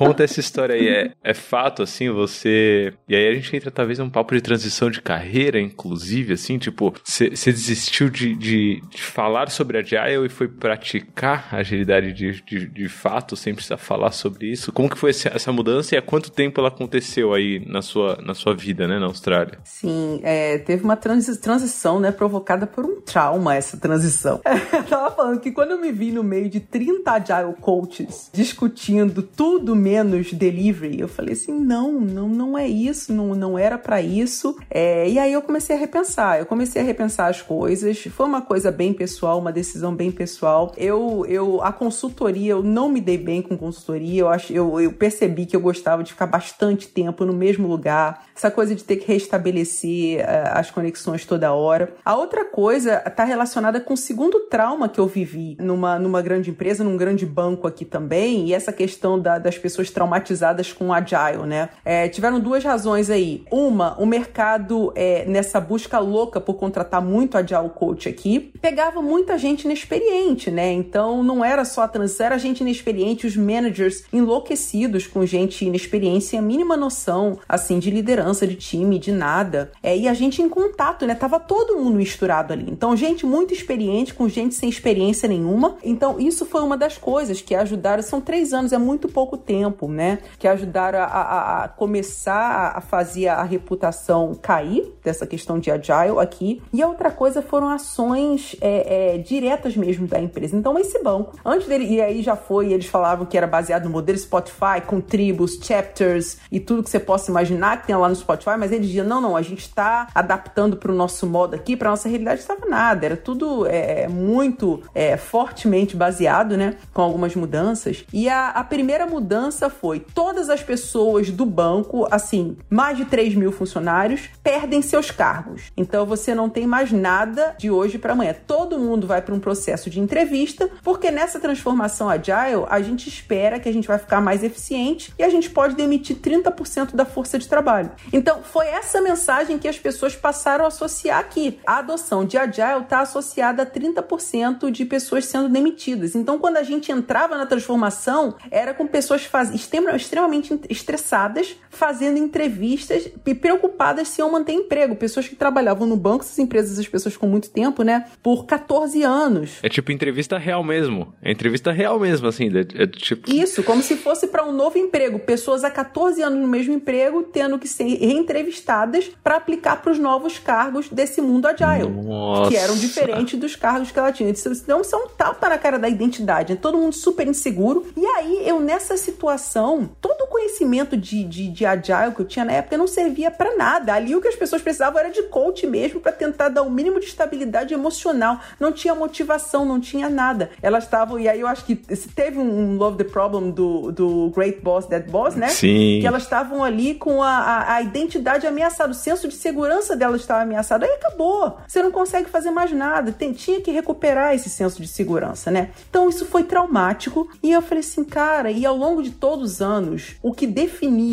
conta essa história aí. É, é fato, assim, você. E aí a gente entra talvez num papo de transição de carreira, inclusive, assim, tipo, você desistiu de, de, de, falar sobre Agile e foi praticar agilidade de, de, de, fato, sem precisar falar sobre isso. Como que foi essa mudança e há quanto tempo ela aconteceu aí na sua, na sua vida, né, na Austrália? Sim, é, teve uma transi transição, né, provocada por um trauma, essa transição. eu tava falando que quando eu me vi no meio de 30 Agile coaches discutindo tudo menos delivery. Eu falei assim, não, não, não é isso, não, não era para isso. É, e aí eu comecei a repensar, eu comecei a repensar as coisas. Foi uma coisa bem pessoal, uma decisão bem pessoal. Eu, eu a consultoria, eu não me dei bem com consultoria. Eu acho, eu, eu percebi que eu gostava de ficar bastante tempo no mesmo lugar. Essa coisa de ter que restabelecer uh, as conexões toda hora. A outra coisa está relacionada com o segundo trauma que eu vivi numa, numa grande empresa, num grande banco aqui também. E essa questão da, das pessoas traumatizadas com Agile, né? É, tiveram duas razões aí. Uma, o mercado, é, nessa busca louca por contratar muito Agile Coach aqui, pegava muita gente inexperiente, né? Então não era só a transição, era gente inexperiente, os managers enlouquecidos com gente inexperiente, sem a mínima noção, assim, de liderança, de time, de nada. É, e a gente em contato, né? Tava todo mundo misturado ali. Então, gente muito experiente com gente sem experiência nenhuma. Então, isso foi uma das coisas que ajudaram. São três anos, é muito pouco tempo, né? Que ajudaram a, a, a começar a fazer a reputação cair dessa questão de agile aqui. E a outra coisa foram ações é, é, diretas mesmo da empresa. Então, esse banco, antes dele, e aí já foi, eles falavam que era baseado no modelo Spotify, com tribos, chapters e tudo que você possa imaginar que tem lá no Spotify, mas eles diziam: não, não, a gente está adaptando para o nosso modo aqui, para nossa realidade, estava nada, era tudo é, muito é, fortemente baseado, né? Com algumas mudanças. E a, a primeira mudança foi: todas as pessoas do banco, assim, mais de 3 mil funcionários, perdem seus cargos. Então você não tem mais nada de hoje para amanhã. Todo mundo vai para um processo de entrevista, porque nessa transformação agile, a gente espera que a gente vai ficar mais eficiente e a gente pode demitir 30% da força de trabalho. Então, foi essa mensagem que as pessoas passaram a associar aqui. A adoção de agile está associada a 30% de pessoas sendo demitidas. Então, quando a gente entrava na transformação, era com pessoas faz... extremamente estressadas, fazendo entrevistas e preocupadas se iam manter emprego. Pessoas que trabalhavam no banco, essas empresas, as pessoas com muito tempo, né? Por 14 anos. É tipo entrevista real mesmo. É entrevista real mesmo, assim. É, é tipo... Isso, como se fosse para um novo emprego. Pessoas há 14 anos no mesmo emprego, tendo que ser reentrevistadas para aplicar para os novos cargos desse mundo agile. Nossa. Que eram diferentes dos cargos que ela tinha. Então, isso é um tapa na cara da identidade. É todo mundo super inseguro. E aí, eu nessa situação, todo o conhecimento de, de, de agile que eu tinha na época não servia para nada. Ali o que as pessoas precisavam era de coach mesmo para tentar dar o mínimo de estabilidade emocional. Não tinha motivação, não tinha nada. Elas estavam, e aí eu acho que teve um Love the Problem do, do Great Boss, Dead Boss, né? Sim. Que elas estavam ali com a, a, a, identidade ameaçada, o senso de segurança delas estava ameaçado. Aí acabou. Você não consegue fazer mais nada. Tem, tinha que recuperar esse senso de segurança, né? Então isso foi traumático. E eu falei assim, cara, e ao longo de todos os anos, o que definia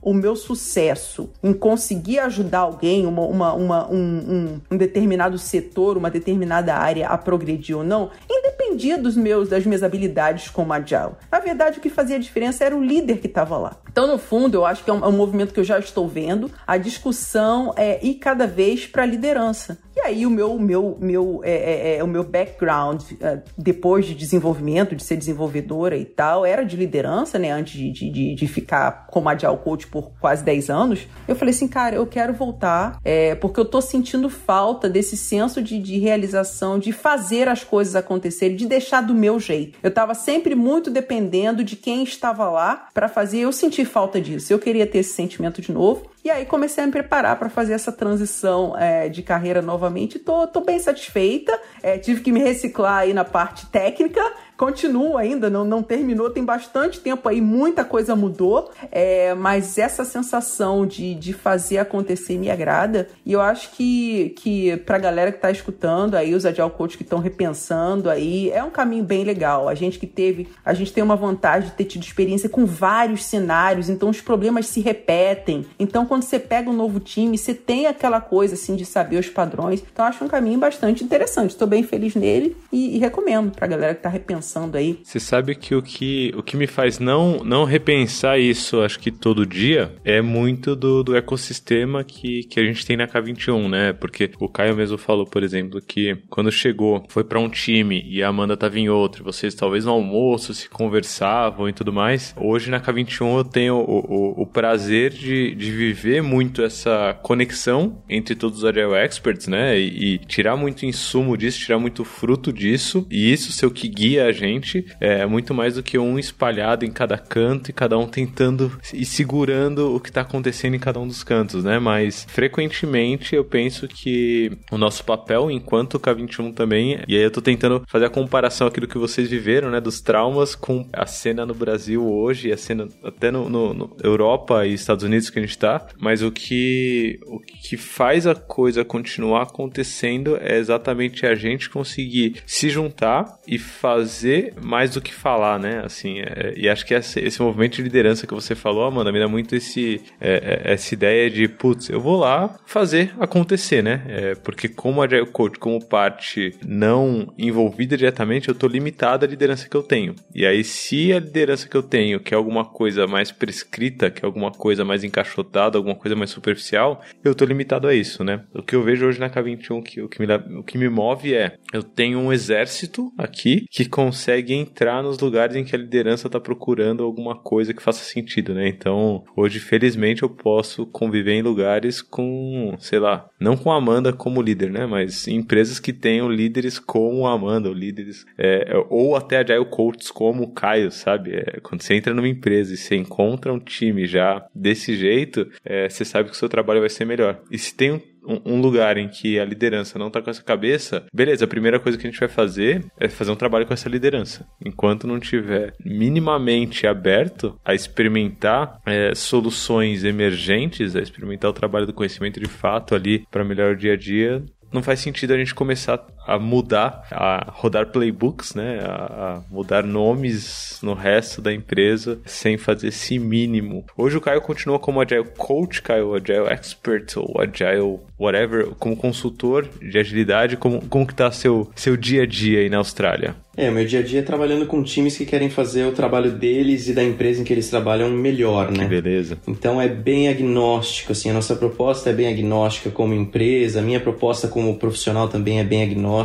o meu sucesso em conseguir ajudar alguém, uma, uma, uma um, um, um, determinado setor, uma determinada área a progredir ou não, independia dos meus, das minhas habilidades como agile. Na verdade, o que fazia diferença era o líder que estava lá. Então, no fundo, eu acho que é um, é um, movimento que eu já estou vendo. A discussão é ir cada vez para a liderança. E aí o meu, meu, meu, é, é, é, o meu background é, depois de desenvolvimento, de ser desenvolvedora e tal, era de liderança, né? Antes de, de, de ficar como agile coach por quase 10 anos. Eu falei assim, cara, eu quero voltar é, porque eu tô sentindo falta desse senso de, de realização, de fazer as coisas acontecerem, de deixar do meu jeito. Eu tava sempre muito dependendo de quem estava lá para fazer. Eu senti falta disso. Eu queria ter esse sentimento de novo. E aí comecei a me preparar para fazer essa transição é, de carreira novamente. Tô, tô bem satisfeita. É, tive que me reciclar aí na parte técnica continua ainda, não, não terminou, tem bastante tempo aí, muita coisa mudou, é, mas essa sensação de, de fazer acontecer me agrada. E eu acho que, que pra galera que tá escutando aí, os Agile Coach que estão repensando aí, é um caminho bem legal. A gente que teve, a gente tem uma vantagem de ter tido experiência com vários cenários, então os problemas se repetem. Então quando você pega um novo time, você tem aquela coisa assim de saber os padrões. Então acho um caminho bastante interessante. Estou bem feliz nele e, e recomendo pra galera que tá repensando pensando aí. Você sabe que o que, o que me faz não, não repensar isso, acho que todo dia, é muito do, do ecossistema que, que a gente tem na K21, né? Porque o Caio mesmo falou, por exemplo, que quando chegou, foi para um time e a Amanda tava em outro, vocês talvez no almoço se conversavam e tudo mais. Hoje na K21 eu tenho o, o, o prazer de, de viver muito essa conexão entre todos os Agile Experts, né? E, e tirar muito insumo disso, tirar muito fruto disso. E isso ser o que guia a gente, é muito mais do que um espalhado em cada canto e cada um tentando e segurando o que está acontecendo em cada um dos cantos, né? Mas frequentemente eu penso que o nosso papel enquanto K21 também, e aí eu tô tentando fazer a comparação aqui do que vocês viveram, né? Dos traumas com a cena no Brasil hoje, a cena até no, no, no Europa e Estados Unidos que a gente tá, mas o que, o que faz a coisa continuar acontecendo é exatamente a gente conseguir se juntar e fazer mais do que falar, né? Assim, é, e acho que esse, esse, movimento de liderança que você falou, Amanda, me dá muito esse, é, é essa ideia de, putz, eu vou lá fazer acontecer, né? É, porque como Agile Coach, como parte não envolvida diretamente, eu tô limitado à liderança que eu tenho. E aí, se a liderança que eu tenho, que é alguma coisa mais prescrita, que é alguma coisa mais encaixotada, alguma coisa mais superficial, eu tô limitado a isso, né? O que eu vejo hoje na K21, que, o, que me, o que me move é, eu tenho um exército aqui que consegue entrar nos lugares em que a liderança tá procurando alguma coisa que faça sentido, né? Então, hoje, felizmente, eu posso conviver em lugares com, sei lá, não com a Amanda como líder, né? Mas empresas que tenham líderes como a Amanda, ou líderes, é, ou até Agile Coaches como o Caio, sabe? É, quando você entra numa empresa e você encontra um time já desse jeito, é, você sabe que o seu trabalho vai ser melhor. E se tem um um, lugar em que a liderança não tá com essa cabeça, beleza, a primeira coisa que a gente vai fazer é fazer um trabalho com essa liderança. Enquanto não tiver minimamente aberto a experimentar é, soluções emergentes, a experimentar o trabalho do conhecimento de fato ali para melhorar o dia a dia, não faz sentido a gente começar a mudar, a rodar playbooks, né? A, a, mudar nomes no resto da empresa sem fazer esse mínimo. Hoje o Caio continua como Agile Coach, Caio Agile Expert ou Agile whatever, como consultor de agilidade. Como, como que tá seu, seu dia a dia aí na Austrália? É, o meu dia a dia é trabalhando com times que querem fazer o trabalho deles e da empresa em que eles trabalham melhor, né? Que beleza. Então é bem agnóstico, assim, a nossa proposta é bem agnóstica como empresa, a minha proposta como profissional também é bem agnóstica.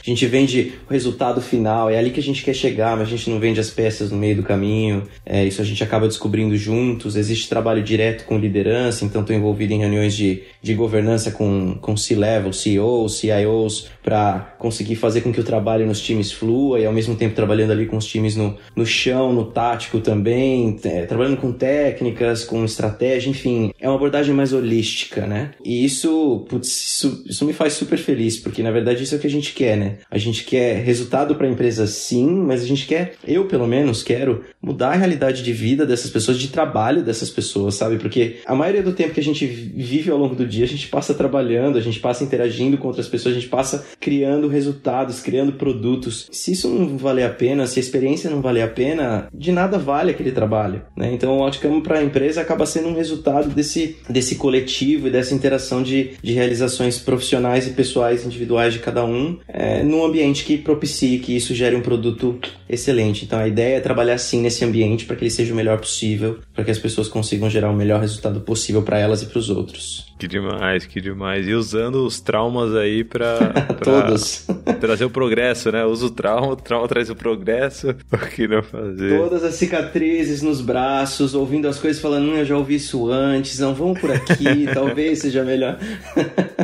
A gente vende o resultado final, é ali que a gente quer chegar, mas a gente não vende as peças no meio do caminho. É, isso a gente acaba descobrindo juntos. Existe trabalho direto com liderança, então estou envolvido em reuniões de, de governança com, com C-level, CEOs, CIOs, para conseguir fazer com que o trabalho nos times flua e ao mesmo tempo trabalhando ali com os times no, no chão, no tático também, é, trabalhando com técnicas, com estratégia, enfim, é uma abordagem mais holística, né? E isso, putz, isso, isso me faz super feliz, porque na verdade isso é o que a gente quer, né? A gente quer resultado para a empresa sim, mas a gente quer, eu pelo menos quero mudar a realidade de vida dessas pessoas, de trabalho dessas pessoas, sabe? Porque a maioria do tempo que a gente vive ao longo do dia, a gente passa trabalhando, a gente passa interagindo com outras pessoas, a gente passa criando resultados, criando produtos. Se isso não valer a pena, se a experiência não valer a pena, de nada vale aquele trabalho. Né? Então o Outcome para a empresa acaba sendo um resultado desse, desse coletivo e dessa interação de, de realizações profissionais e pessoais individuais de cada um é, num ambiente que propicie que isso gere um produto excelente. Então a ideia é trabalhar sim nesse ambiente para que ele seja o melhor possível, para que as pessoas consigam gerar o melhor resultado possível para elas e para os outros. Que demais, que demais. E usando os traumas aí pra, pra Todos. trazer o progresso, né? Usa o trauma, o trauma traz o progresso. O que não fazer? Todas as cicatrizes nos braços, ouvindo as coisas falando, hum, eu já ouvi isso antes, não, vamos por aqui, talvez seja melhor.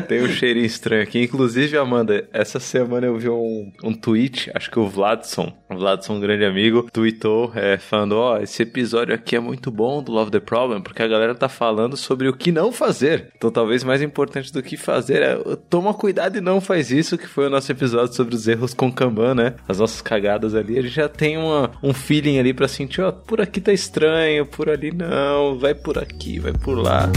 Tem um cheirinho estranho aqui. Inclusive, Amanda, essa semana eu vi um, um tweet, acho que o Vladson, o Vladson, um grande amigo, tweetou é, falando: Ó, oh, esse episódio aqui é muito bom do Love the Problem, porque a galera tá falando sobre o que não fazer. Então, talvez mais importante do que fazer é toma cuidado e não faz isso, que foi o nosso episódio sobre os erros com Kanban, né? As nossas cagadas ali. A gente já tem uma, um feeling ali para sentir: ó, por aqui tá estranho, por ali não, vai por aqui, vai por lá.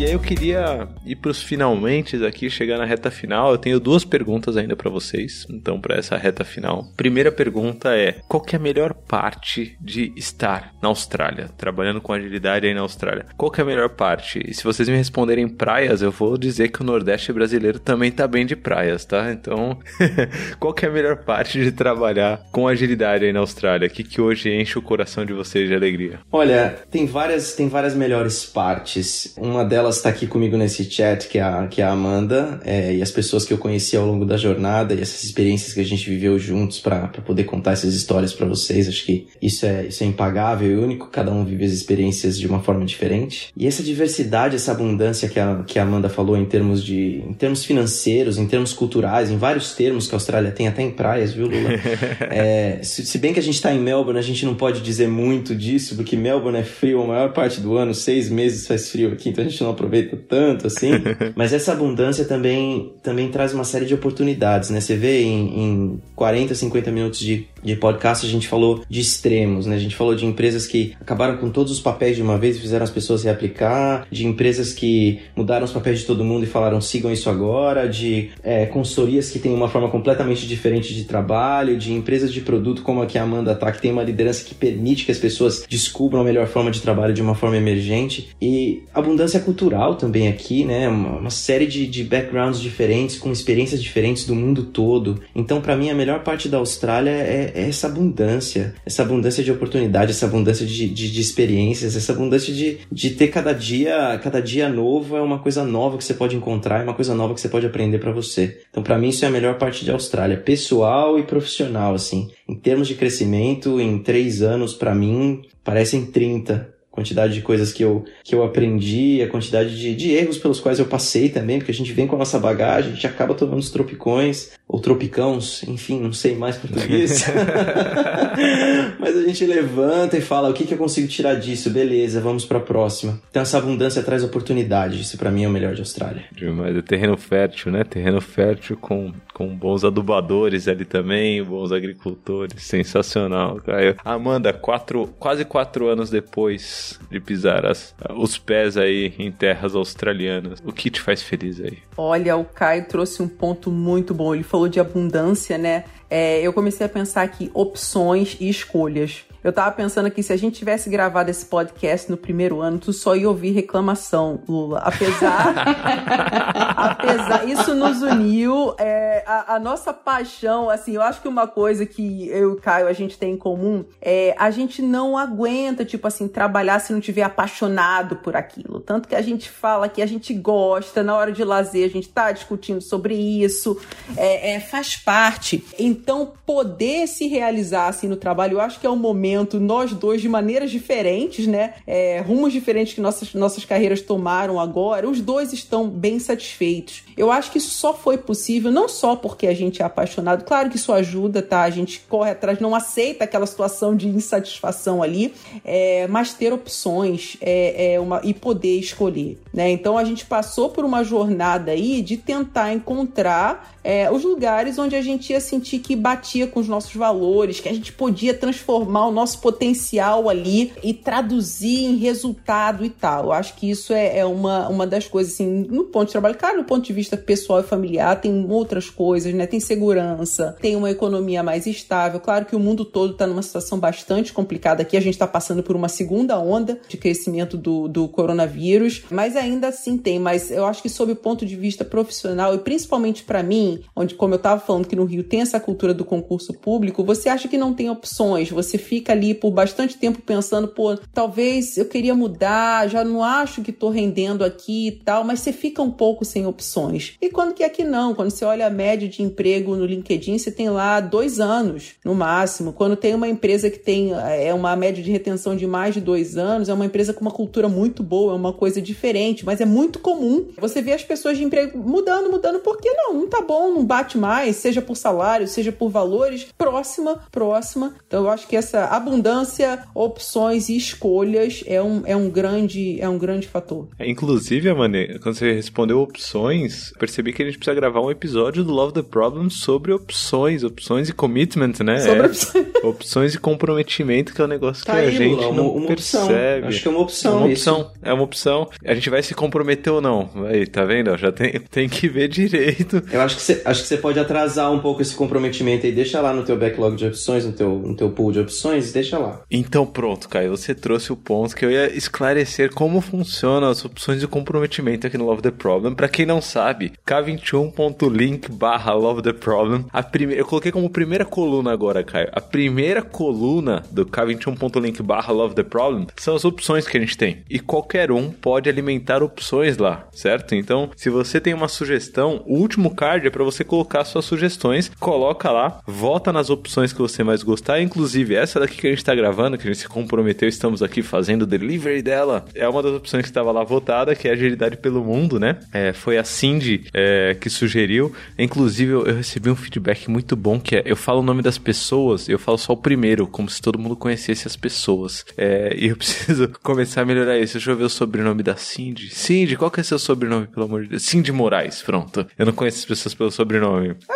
E aí eu queria ir para os finalmente aqui, chegar na reta final. Eu tenho duas perguntas ainda para vocês, então para essa reta final. Primeira pergunta é: qual que é a melhor parte de estar na Austrália, trabalhando com agilidade aí na Austrália? Qual que é a melhor parte? E se vocês me responderem praias, eu vou dizer que o Nordeste brasileiro também tá bem de praias, tá? Então, qual que é a melhor parte de trabalhar com agilidade aí na Austrália? O que que hoje enche o coração de vocês de alegria? Olha, tem várias, tem várias melhores partes. Uma delas delas está aqui comigo nesse chat, que é a, que é a Amanda, é, e as pessoas que eu conheci ao longo da jornada e essas experiências que a gente viveu juntos para poder contar essas histórias para vocês. Acho que isso é, isso é impagável e único, cada um vive as experiências de uma forma diferente. E essa diversidade, essa abundância que a, que a Amanda falou em termos de em termos financeiros, em termos culturais, em vários termos que a Austrália tem, até em praias, viu, Lula? é, se, se bem que a gente está em Melbourne, a gente não pode dizer muito disso, porque Melbourne é frio a maior parte do ano, seis meses faz frio aqui, então a gente não aproveita tanto assim. Mas essa abundância também, também traz uma série de oportunidades, né? Você vê em, em 40, 50 minutos de, de podcast, a gente falou de extremos, né? A gente falou de empresas que acabaram com todos os papéis de uma vez e fizeram as pessoas reaplicar, de empresas que mudaram os papéis de todo mundo e falaram sigam isso agora, de é, consultorias que têm uma forma completamente diferente de trabalho, de empresas de produto como a que a Amanda tá, que tem uma liderança que permite que as pessoas descubram a melhor forma de trabalho de uma forma emergente. E abundância cultural também aqui, né? Uma, uma série de, de backgrounds diferentes, com experiências diferentes do mundo todo. Então, para mim, a melhor parte da Austrália é, é, essa abundância, essa abundância de oportunidades, essa abundância de, de, de experiências, essa abundância de, de ter cada dia, cada dia novo é uma coisa nova que você pode encontrar, é uma coisa nova que você pode aprender para você. Então, para mim, isso é a melhor parte de Austrália, pessoal e profissional, assim. Em termos de crescimento, em três anos, para mim, parecem 30 quantidade de coisas que eu, que eu aprendi, a quantidade de, de erros pelos quais eu passei também, porque a gente vem com a nossa bagagem, a gente acaba tomando os tropicões, ou tropicãos, enfim, não sei mais português. Mas a gente levanta e fala, o que, que eu consigo tirar disso? Beleza, vamos para a próxima. Então essa abundância traz oportunidade, isso para mim é o melhor de Austrália. Demais, é terreno fértil, né? Terreno fértil com, com bons adubadores ali também, bons agricultores, sensacional, Caio. Amanda, quatro, quase quatro anos depois de pisar as, os pés aí em terras australianas. O que te faz feliz aí? Olha, o Caio trouxe um ponto muito bom. Ele falou de abundância, né? É, eu comecei a pensar aqui opções e escolhas. Eu tava pensando aqui, se a gente tivesse gravado esse podcast no primeiro ano, tu só ia ouvir reclamação, Lula. Apesar. apesar. Isso nos uniu. É, a, a, nossa paixão, assim, eu acho que uma coisa que eu e o Caio a gente tem em comum é a gente não aguenta, tipo assim, trabalhar se não tiver apaixonado por aquilo. Tanto que a gente fala que a gente gosta, na hora de lazer, a gente tá discutindo sobre isso. É, é faz parte. Então, poder se realizar assim no trabalho, eu acho que é um momento momento, nós dois, de maneiras diferentes, né? É, rumos diferentes que nossas, nossas carreiras tomaram agora, os dois estão bem satisfeitos. Eu acho que isso só foi possível, não só porque a gente é apaixonado, claro que isso ajuda, tá? A gente corre atrás, não aceita aquela situação de insatisfação ali, é, mas ter opções é, é uma, e poder escolher, né? Então a gente passou por uma jornada aí de tentar encontrar é, os lugares onde a gente ia sentir que batia com os nossos valores, que a gente podia transformar o nosso potencial ali e traduzir em resultado e tal. Eu acho que isso é, é uma, uma das coisas, assim, no ponto de trabalho, claro, no ponto de vista pessoal e familiar, tem outras coisas, né? Tem segurança, tem uma economia mais estável. Claro que o mundo todo está numa situação bastante complicada aqui, a gente está passando por uma segunda onda de crescimento do, do coronavírus, mas ainda assim tem. Mas eu acho que, sob o ponto de vista profissional e principalmente para mim, onde, como eu estava falando que no Rio tem essa cultura do concurso público, você acha que não tem opções, você fica ali por bastante tempo pensando, pô, talvez eu queria mudar, já não acho que estou rendendo aqui e tal, mas você fica um pouco sem opções. E quando que é que não? Quando você olha a média de emprego no LinkedIn, você tem lá dois anos no máximo. Quando tem uma empresa que tem é uma média de retenção de mais de dois anos, é uma empresa com uma cultura muito boa, é uma coisa diferente, mas é muito comum. Você vê as pessoas de emprego mudando, mudando, por que não? Não tá bom não bate mais, seja por salário, seja por valores, próxima, próxima. Então eu acho que essa abundância, opções e escolhas é um, é um, grande, é um grande fator. É, inclusive, Amane, quando você respondeu opções, percebi que a gente precisa gravar um episódio do Love the Problem sobre opções, opções e commitment, né? Sobre é, opções. opções e comprometimento, que é um negócio tá que aí, a gente Lula, não uma, percebe. Acho que é uma opção. É uma opção, isso. é uma opção. A gente vai se comprometer ou não. Aí, tá vendo? Já tem, tem que ver direito. Eu acho que acho que você pode atrasar um pouco esse comprometimento aí. Deixa lá no teu backlog de opções, no teu, no teu pool de opções, deixa lá. Então pronto, Caio, você trouxe o ponto que eu ia esclarecer como funcionam as opções de comprometimento aqui no Love the Problem. Para quem não sabe, k21.link barra Love the Problem. A primeira, eu coloquei como primeira coluna agora, Caio. A primeira coluna do k21.link barra Love the Problem são as opções que a gente tem. E qualquer um pode alimentar opções lá, certo? Então, se você tem uma sugestão, o último card é para para você colocar suas sugestões. Coloca lá, vota nas opções que você mais gostar. Inclusive, essa daqui que a gente tá gravando, que a gente se comprometeu, estamos aqui fazendo o delivery dela. É uma das opções que estava lá votada, que é agilidade pelo mundo, né? É, foi a Cindy é, que sugeriu. Inclusive, eu, eu recebi um feedback muito bom, que é, eu falo o nome das pessoas, eu falo só o primeiro, como se todo mundo conhecesse as pessoas. É, e eu preciso começar a melhorar isso. Deixa eu ver o sobrenome da Cindy. Cindy, qual que é seu sobrenome, pelo amor de Deus? Cindy Moraes, pronto. Eu não conheço as pessoas pelo sobrenome. Ah,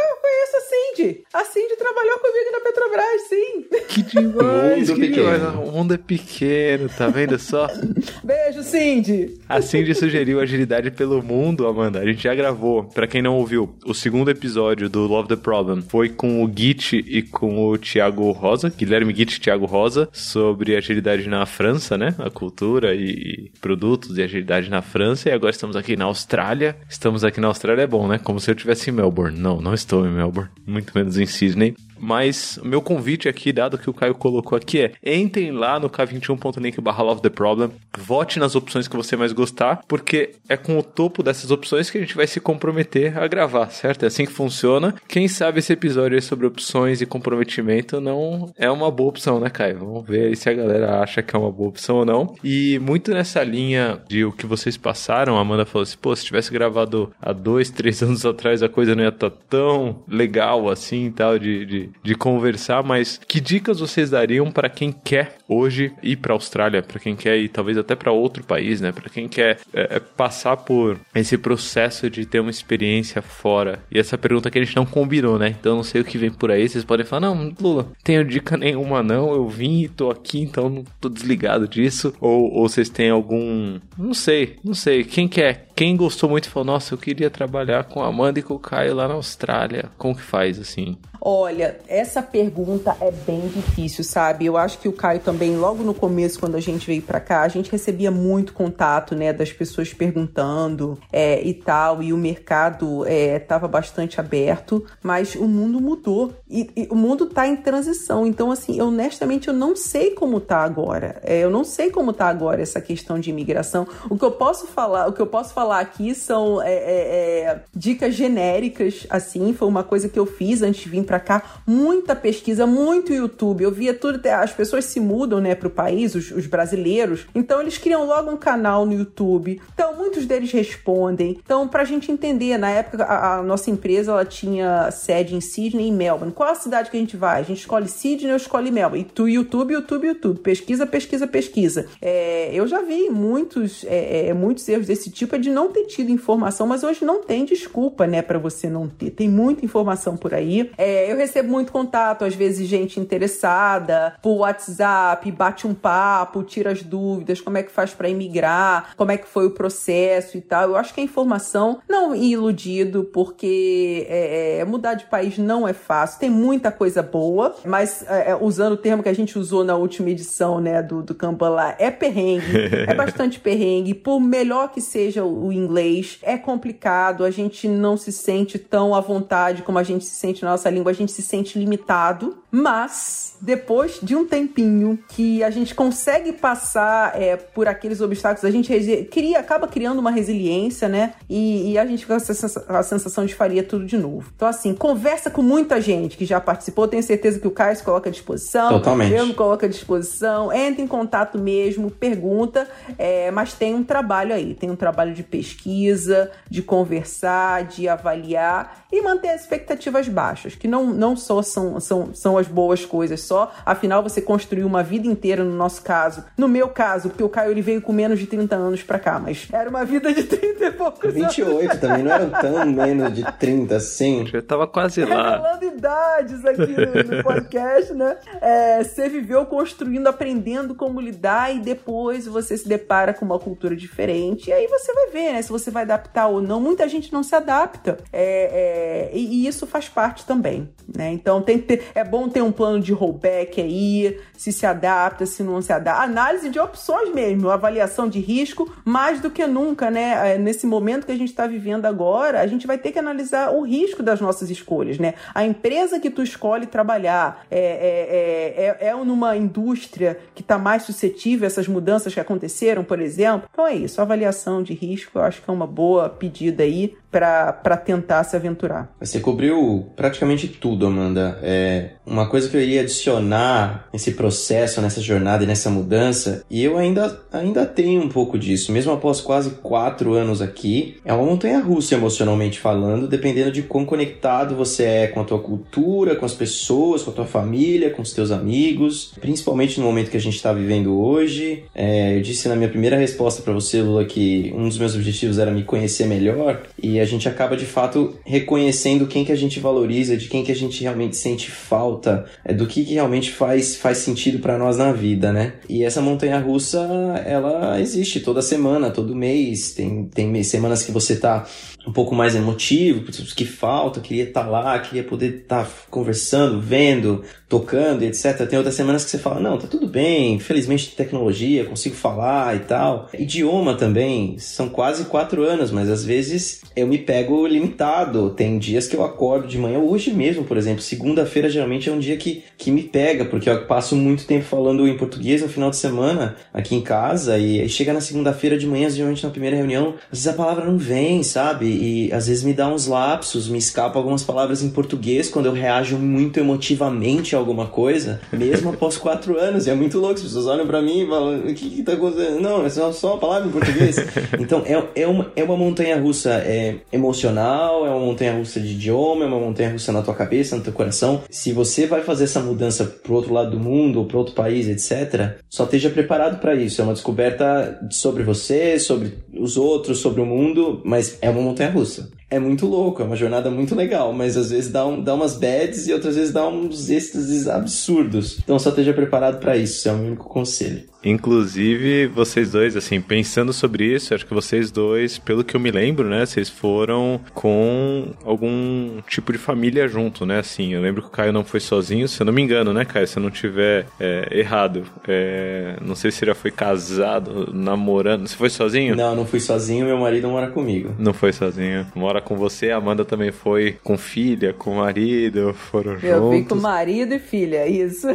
Cindy. A Cindy trabalhou comigo na Petrobras, sim. Que demais, que demais. O mundo é pequeno, tá vendo só? Beijo, Cindy. A Cindy sugeriu agilidade pelo mundo, Amanda. A gente já gravou. Pra quem não ouviu, o segundo episódio do Love the Problem foi com o Git e com o Thiago Rosa, Guilherme Git e Thiago Rosa, sobre agilidade na França, né? A cultura e produtos de agilidade na França. E agora estamos aqui na Austrália. Estamos aqui na Austrália é bom, né? Como se eu estivesse em Melbourne. Não, não estou em Melbourne. Muito menos em Sydney. Mas o meu convite aqui, dado que o Caio colocou aqui, é entrem lá no k21.link barra Love the Problem, vote nas opções que você mais gostar, porque é com o topo dessas opções que a gente vai se comprometer a gravar, certo? É assim que funciona. Quem sabe esse episódio aí sobre opções e comprometimento não é uma boa opção, né, Caio? Vamos ver aí se a galera acha que é uma boa opção ou não. E muito nessa linha de o que vocês passaram, a Amanda falou assim, pô, se tivesse gravado há dois, três anos atrás, a coisa não ia estar tá tão legal assim tal, de, de de conversar, mas que dicas vocês dariam para quem quer hoje ir para a Austrália, para quem quer ir talvez até para outro país, né? Para quem quer é, é, passar por esse processo de ter uma experiência fora. E essa pergunta que a gente não combinou, né? Então não sei o que vem por aí. Vocês podem falar, não, Lula, tenho dica nenhuma não. Eu vim e tô aqui, então não tô desligado disso. Ou, ou vocês têm algum, não sei, não sei. Quem quer? Quem gostou muito falou, nossa, eu queria trabalhar com a Amanda e com o Caio lá na Austrália. Como que faz assim? Olha, essa pergunta é bem difícil, sabe? Eu acho que o Caio também, logo no começo, quando a gente veio para cá, a gente recebia muito contato, né, das pessoas perguntando é, e tal, e o mercado estava é, bastante aberto, mas o mundo mudou e, e, o mundo tá em transição. Então, assim, honestamente, eu não sei como tá agora. É, eu não sei como tá agora essa questão de imigração. O que eu posso falar, o que eu posso falar aqui são é, é, é dicas genéricas, assim, foi uma coisa que eu fiz antes de vir para cá, muita pesquisa, muito YouTube. Eu via tudo, as pessoas se mudam, né, para o país, os, os, brasileiros. Então eles criam logo um canal no YouTube. Então muitos deles respondem. Então para a gente entender, na época a, a, nossa empresa ela tinha sede em Sydney e Melbourne. Qual a cidade que a gente vai? A gente escolhe Sydney ou escolhe Melbourne? E tu YouTube, YouTube, YouTube. Pesquisa, pesquisa, pesquisa. É, eu já vi muitos, é, é, muitos erros desse tipo é de não ter tido informação, mas hoje não tem desculpa, né, para você não ter. Tem muita informação por aí. É, eu recebo muito contato, às vezes gente interessada por WhatsApp, bate um papo, tira as dúvidas, como é que faz para imigrar, como é que foi o processo e tal. Eu acho que a informação não ir iludido, porque é, é, mudar de país não é fácil. Tem muita coisa boa, mas é, é usando o termo que a gente usou na última edição, né, do, do lá, é perrengue, é bastante perrengue. Por melhor que seja o inglês, é complicado, a gente não se sente tão à vontade como a gente se sente na nossa língua. A gente se sente limitado, mas depois de um tempinho que a gente consegue passar é, por aqueles obstáculos, a gente cria, acaba criando uma resiliência, né? E, e a gente fica com a sensação de faria tudo de novo. Então, assim, conversa com muita gente que já participou. Tenho certeza que o Caio se coloca à disposição. Totalmente. Eu me coloco à disposição. Entre em contato mesmo, pergunta. É, mas tem um trabalho aí. Tem um trabalho de pesquisa, de conversar, de avaliar e manter as expectativas baixas, que não, não só são, são, são as boas coisas só, afinal você construiu uma vida inteira no nosso caso. No meu caso, porque o Caio ele veio com menos de 30 anos pra cá, mas era uma vida de 30 e poucos 28 anos. também, não era tão menos de 30 assim. Eu tava quase lá. Revelando idades aqui no, no podcast, né? É, você viveu construindo, aprendendo como lidar e depois você se depara com uma cultura diferente e aí você vai ver, né? Se você vai adaptar ou não. Muita gente não se adapta é, é, e, e isso faz parte também, né? Então tem que ter, é bom tem um plano de rollback aí, se se adapta, se não se adapta. Análise de opções mesmo, avaliação de risco, mais do que nunca, né? É, nesse momento que a gente está vivendo agora, a gente vai ter que analisar o risco das nossas escolhas, né? A empresa que tu escolhe trabalhar é, é, é, é, é numa indústria que está mais suscetível a essas mudanças que aconteceram, por exemplo. Então é isso, avaliação de risco, eu acho que é uma boa pedida aí para tentar se aventurar. Você cobriu praticamente tudo, Amanda. É uma coisa que eu iria adicionar nesse processo, nessa jornada e nessa mudança, e eu ainda, ainda tenho um pouco disso, mesmo após quase quatro anos aqui, é uma montanha russa emocionalmente falando, dependendo de quão conectado você é com a tua cultura, com as pessoas, com a tua família, com os teus amigos, principalmente no momento que a gente está vivendo hoje. É, eu disse na minha primeira resposta para você, Lula, que um dos meus objetivos era me conhecer melhor, e a gente acaba de fato reconhecendo quem que a gente valoriza, de quem que a gente realmente sente falta, é, do que, que realmente faz, faz sentido para nós na vida, né? E essa montanha russa, ela existe toda semana, todo mês. Tem, tem semanas que você tá um pouco mais emotivo, que falta, queria estar tá lá, queria poder estar tá conversando, vendo, tocando, etc. Tem outras semanas que você fala, não, tá tudo bem, felizmente tecnologia, consigo falar e tal. Idioma também, são quase quatro anos, mas às vezes eu me pego limitado. Tem dias que eu acordo de manhã, hoje mesmo, por exemplo, segunda-feira geralmente é um dia que, que me pega, porque eu passo muito tempo falando em português no final de semana aqui em casa, e chega na segunda-feira de manhã, geralmente na primeira reunião, às vezes a palavra não vem, sabe? E às vezes me dá uns lapsos, me escapam algumas palavras em português quando eu reajo muito emotivamente a alguma coisa, mesmo após quatro anos. E é muito louco, as pessoas olham para mim e falam: o que, que tá acontecendo? Não, é só, só uma palavra em português. então é, é, uma, é uma montanha russa é, emocional, é uma montanha russa de idioma, é uma montanha russa na tua cabeça, no teu coração. Se você vai fazer essa mudança pro outro lado do mundo ou pro outro país, etc., só esteja preparado para isso. É uma descoberta sobre você, sobre os outros, sobre o mundo, mas é uma montanha russa é muito louco, é uma jornada muito legal, mas às vezes dá, um, dá umas bads e outras vezes dá uns êxtases absurdos. Então só esteja preparado para isso, é o meu único conselho. Inclusive, vocês dois, assim, pensando sobre isso, acho que vocês dois, pelo que eu me lembro, né, vocês foram com algum tipo de família junto, né, assim, eu lembro que o Caio não foi sozinho, se eu não me engano, né, Caio, se eu não tiver é, errado, é, não sei se ele já foi casado, namorando, você foi sozinho? Não, não fui sozinho, meu marido mora comigo. Não foi sozinho, mora com você, a Amanda também foi com filha, com marido, foram eu juntos. Eu fui com marido e filha, isso.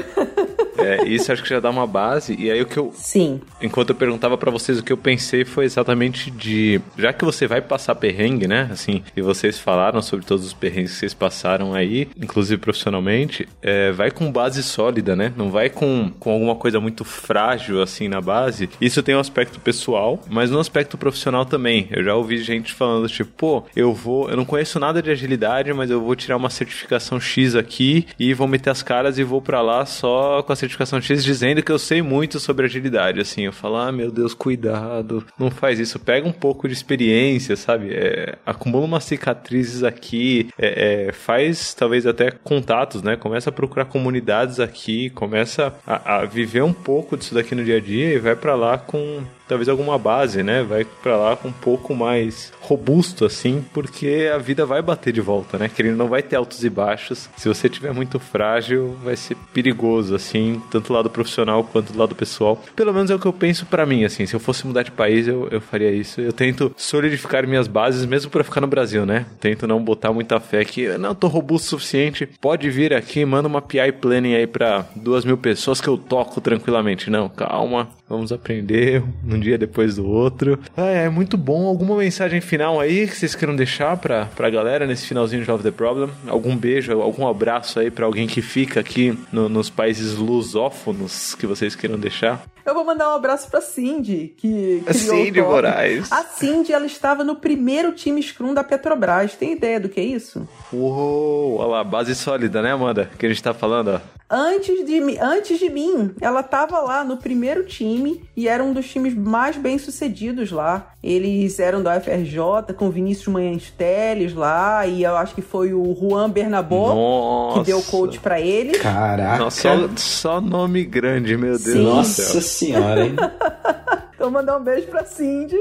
É, isso acho que já dá uma base. E aí o que eu. Sim. Enquanto eu perguntava para vocês, o que eu pensei foi exatamente de. Já que você vai passar perrengue, né? Assim, e vocês falaram sobre todos os perrengues que vocês passaram aí, inclusive profissionalmente, é, vai com base sólida, né? Não vai com, com alguma coisa muito frágil assim na base. Isso tem um aspecto pessoal, mas no aspecto profissional também. Eu já ouvi gente falando, tipo, pô, eu vou. Eu não conheço nada de agilidade, mas eu vou tirar uma certificação X aqui e vou meter as caras e vou para lá só com a certificação X dizendo que eu sei muito sobre agilidade. Assim, eu falo, ah, meu Deus, cuidado, não faz isso. Pega um pouco de experiência, sabe? É, acumula umas cicatrizes aqui, é, é, faz talvez até contatos, né? Começa a procurar comunidades aqui, começa a, a viver um pouco disso daqui no dia a dia e vai para lá com talvez alguma base, né? Vai para lá com um pouco mais robusto assim, porque a vida vai bater de volta, né? Que ele não vai ter altos e baixos. Se você tiver muito frágil, vai ser perigoso assim, tanto do lado profissional quanto do lado pessoal. Pelo menos é o que eu penso para mim, assim. Se eu fosse mudar de país, eu, eu faria isso. Eu tento solidificar minhas bases mesmo para ficar no Brasil, né? Tento não botar muita fé que não tô robusto o suficiente. Pode vir aqui, manda uma PI planning aí para duas mil pessoas que eu toco tranquilamente. Não, calma, vamos aprender um dia depois do outro. Ah, é muito bom. Alguma mensagem final aí que vocês queiram deixar pra, pra galera nesse finalzinho de Love the Problem? Algum beijo, algum abraço aí para alguém que fica aqui no, nos países lusófonos que vocês queiram deixar? Eu vou mandar um abraço pra Cindy, que a Cindy Moraes. A Cindy, ela estava no primeiro time Scrum da Petrobras. Tem ideia do que é isso? Uou, olha lá, base sólida, né, Amanda? Que a gente tá falando, ó. Antes de, antes de mim, ela estava lá no primeiro time e era um dos times mais bem sucedidos lá. Eles eram da UFRJ, com Vinícius Manhães Teles lá, e eu acho que foi o Juan Bernabó Nossa. que deu coach para eles. Caraca! Nossa, só, só, nome grande, meu Deus Sim. Nossa senhora, hein? Então mandar um beijo pra Cindy.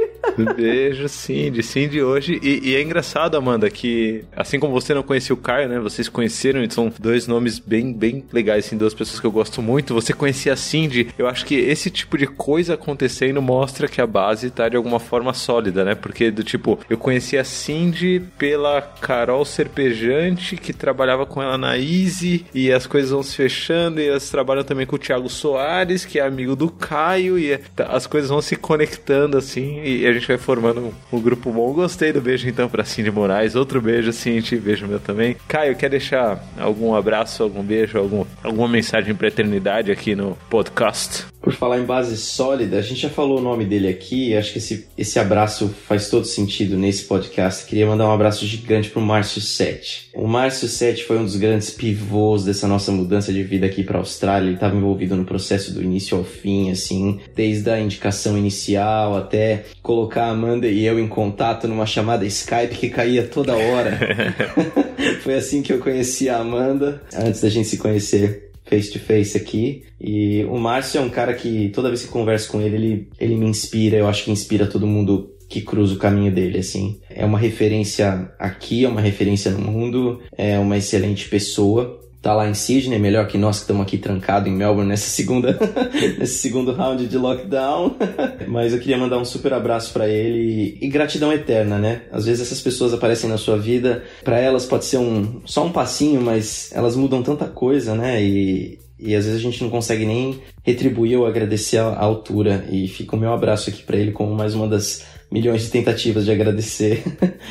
Beijo, Cindy. Cindy hoje. E, e, é engraçado, Amanda, que assim como você não conhecia o Caio, né? Vocês conheceram são dois nomes bem, bem legais, assim, duas pessoas que eu gosto muito. Você conhecia a Cindy. Eu acho que esse tipo de coisa acontecendo mostra que a base tá de alguma forma sólida, né? Porque do tipo, eu conheci a Cindy pela Carol Serpejante, que trabalhava com ela na Easy, e as coisas vão se fechando, e elas trabalham também com o Thiago Soares, que é amigo do Caio, e as coisas vão se conectando assim, e a gente vai formando um, um grupo bom. Gostei do beijo então pra Cindy Moraes. Outro beijo, Cindy, beijo meu também. Caio, quer deixar algum abraço, algum beijo, algum, alguma mensagem pra eternidade aqui no podcast? Por falar em base sólida, a gente já falou o nome dele aqui, acho que esse, esse abraço faz todo sentido nesse podcast. Queria mandar um abraço gigante pro Márcio Sete. O Márcio Sete foi um dos grandes pivôs dessa nossa mudança de vida aqui para Austrália. Ele estava envolvido no processo do início ao fim, assim, desde a indicação inicial até colocar a Amanda e eu em contato numa chamada Skype que caía toda hora. foi assim que eu conheci a Amanda, antes da gente se conhecer face to face aqui. E o Márcio é um cara que toda vez que converso com ele, ele, ele me inspira, eu acho que inspira todo mundo que cruza o caminho dele, assim. É uma referência aqui, é uma referência no mundo, é uma excelente pessoa tá lá em Sydney, melhor que nós que estamos aqui trancados em Melbourne nessa segunda, nesse segundo round de lockdown. Mas eu queria mandar um super abraço para ele e, gratidão eterna, né? Às vezes essas pessoas aparecem na sua vida, para elas pode ser um só um passinho, mas elas mudam tanta coisa, né? E, e às vezes a gente não consegue nem retribuir ou agradecer a, altura. E fica o meu abraço aqui para ele como mais uma das milhões de tentativas de agradecer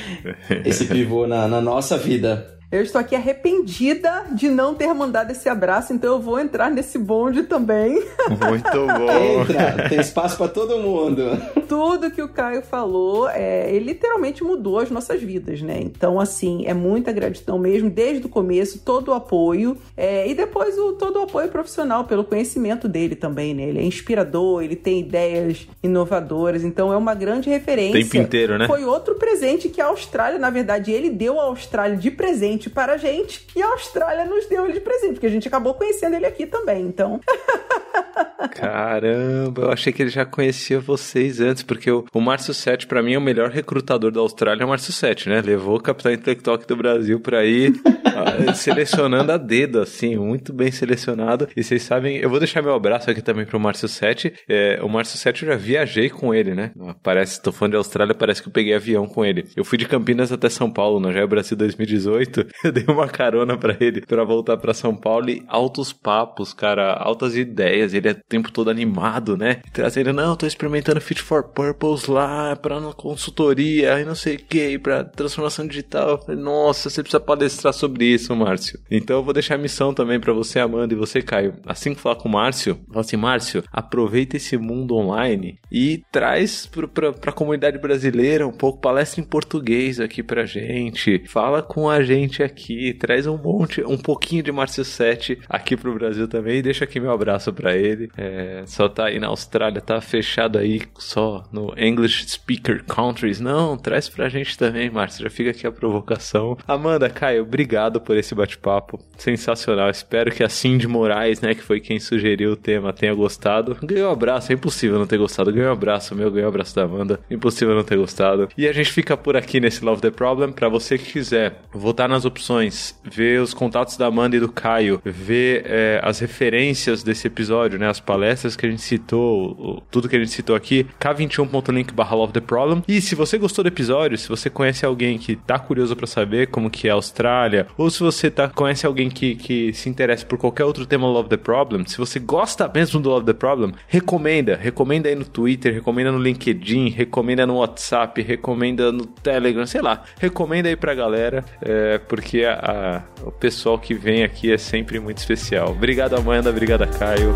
esse pivô na, na nossa vida. Eu estou aqui arrependida de não ter mandado esse abraço, então eu vou entrar nesse bonde também. Muito bom. Entra, tem espaço para todo mundo. Tudo que o Caio falou, é, ele literalmente mudou as nossas vidas, né? Então, assim, é muita gratidão mesmo, desde o começo, todo o apoio. É, e depois o, todo o apoio profissional, pelo conhecimento dele também, né? Ele é inspirador, ele tem ideias inovadoras, então é uma grande referência. Tempo inteiro, né? Foi outro presente que a Austrália, na verdade, ele deu à Austrália de presente presente para a gente e a Austrália nos deu ele de presente, porque a gente acabou conhecendo ele aqui também, então. Caramba, eu achei que ele já conhecia vocês antes, porque o, o Márcio Sete, para mim, é o melhor recrutador da Austrália, é o Márcio Sete, né? Levou o capitão intelectual do Brasil pra ir ah, selecionando a dedo, assim, muito bem selecionado. E vocês sabem, eu vou deixar meu abraço aqui também pro Márcio Sete. É, o Márcio Sete eu já viajei com ele, né? Parece, tô falando de Austrália, parece que eu peguei avião com ele. Eu fui de Campinas até São Paulo, no Jair Brasil 2018. Eu dei uma carona para ele para voltar para São Paulo e altos papos, cara, altas ideias. Ele é o tempo todo animado, né? Trazendo, não, tô experimentando Fit for Purpose lá, pra consultoria e não sei o que, pra transformação digital. Falei, Nossa, você precisa palestrar sobre isso, Márcio. Então eu vou deixar a missão também para você, Amanda, e você, Caio. Assim que falar com o Márcio, fala assim, Márcio, aproveita esse mundo online e traz pro, pra, pra comunidade brasileira um pouco palestra em português aqui pra gente. Fala com a gente aqui, traz um monte, um pouquinho de Márcio 7 aqui pro Brasil também. Deixa aqui meu abraço para ele. É, só tá aí na Austrália, tá fechado aí só no English Speaker Countries. Não, traz pra gente também, Márcio. Já fica aqui a provocação. Amanda, Caio, obrigado por esse bate-papo. Sensacional. Espero que a Cindy Moraes, né, que foi quem sugeriu o tema, tenha gostado. Ganhou um abraço, é impossível não ter gostado. Ganhou um abraço meu, ganhou um abraço da Amanda. Impossível não ter gostado. E a gente fica por aqui nesse Love the Problem. Para você que quiser votar nas opções, ver os contatos da Amanda e do Caio, ver é, as referências desse episódio, né? As palestras que a gente citou, tudo que a gente citou aqui, k21.link barra Love the Problem. E se você gostou do episódio, se você conhece alguém que tá curioso para saber como que é a Austrália, ou se você tá, conhece alguém que, que se interessa por qualquer outro tema Love the Problem, se você gosta mesmo do Love the Problem, recomenda. Recomenda aí no Twitter, recomenda no LinkedIn, recomenda no WhatsApp, recomenda no Telegram, sei lá. Recomenda aí pra galera, é, porque a, a, o pessoal que vem aqui é sempre muito especial. Obrigado, Amanda. Obrigado, Caio.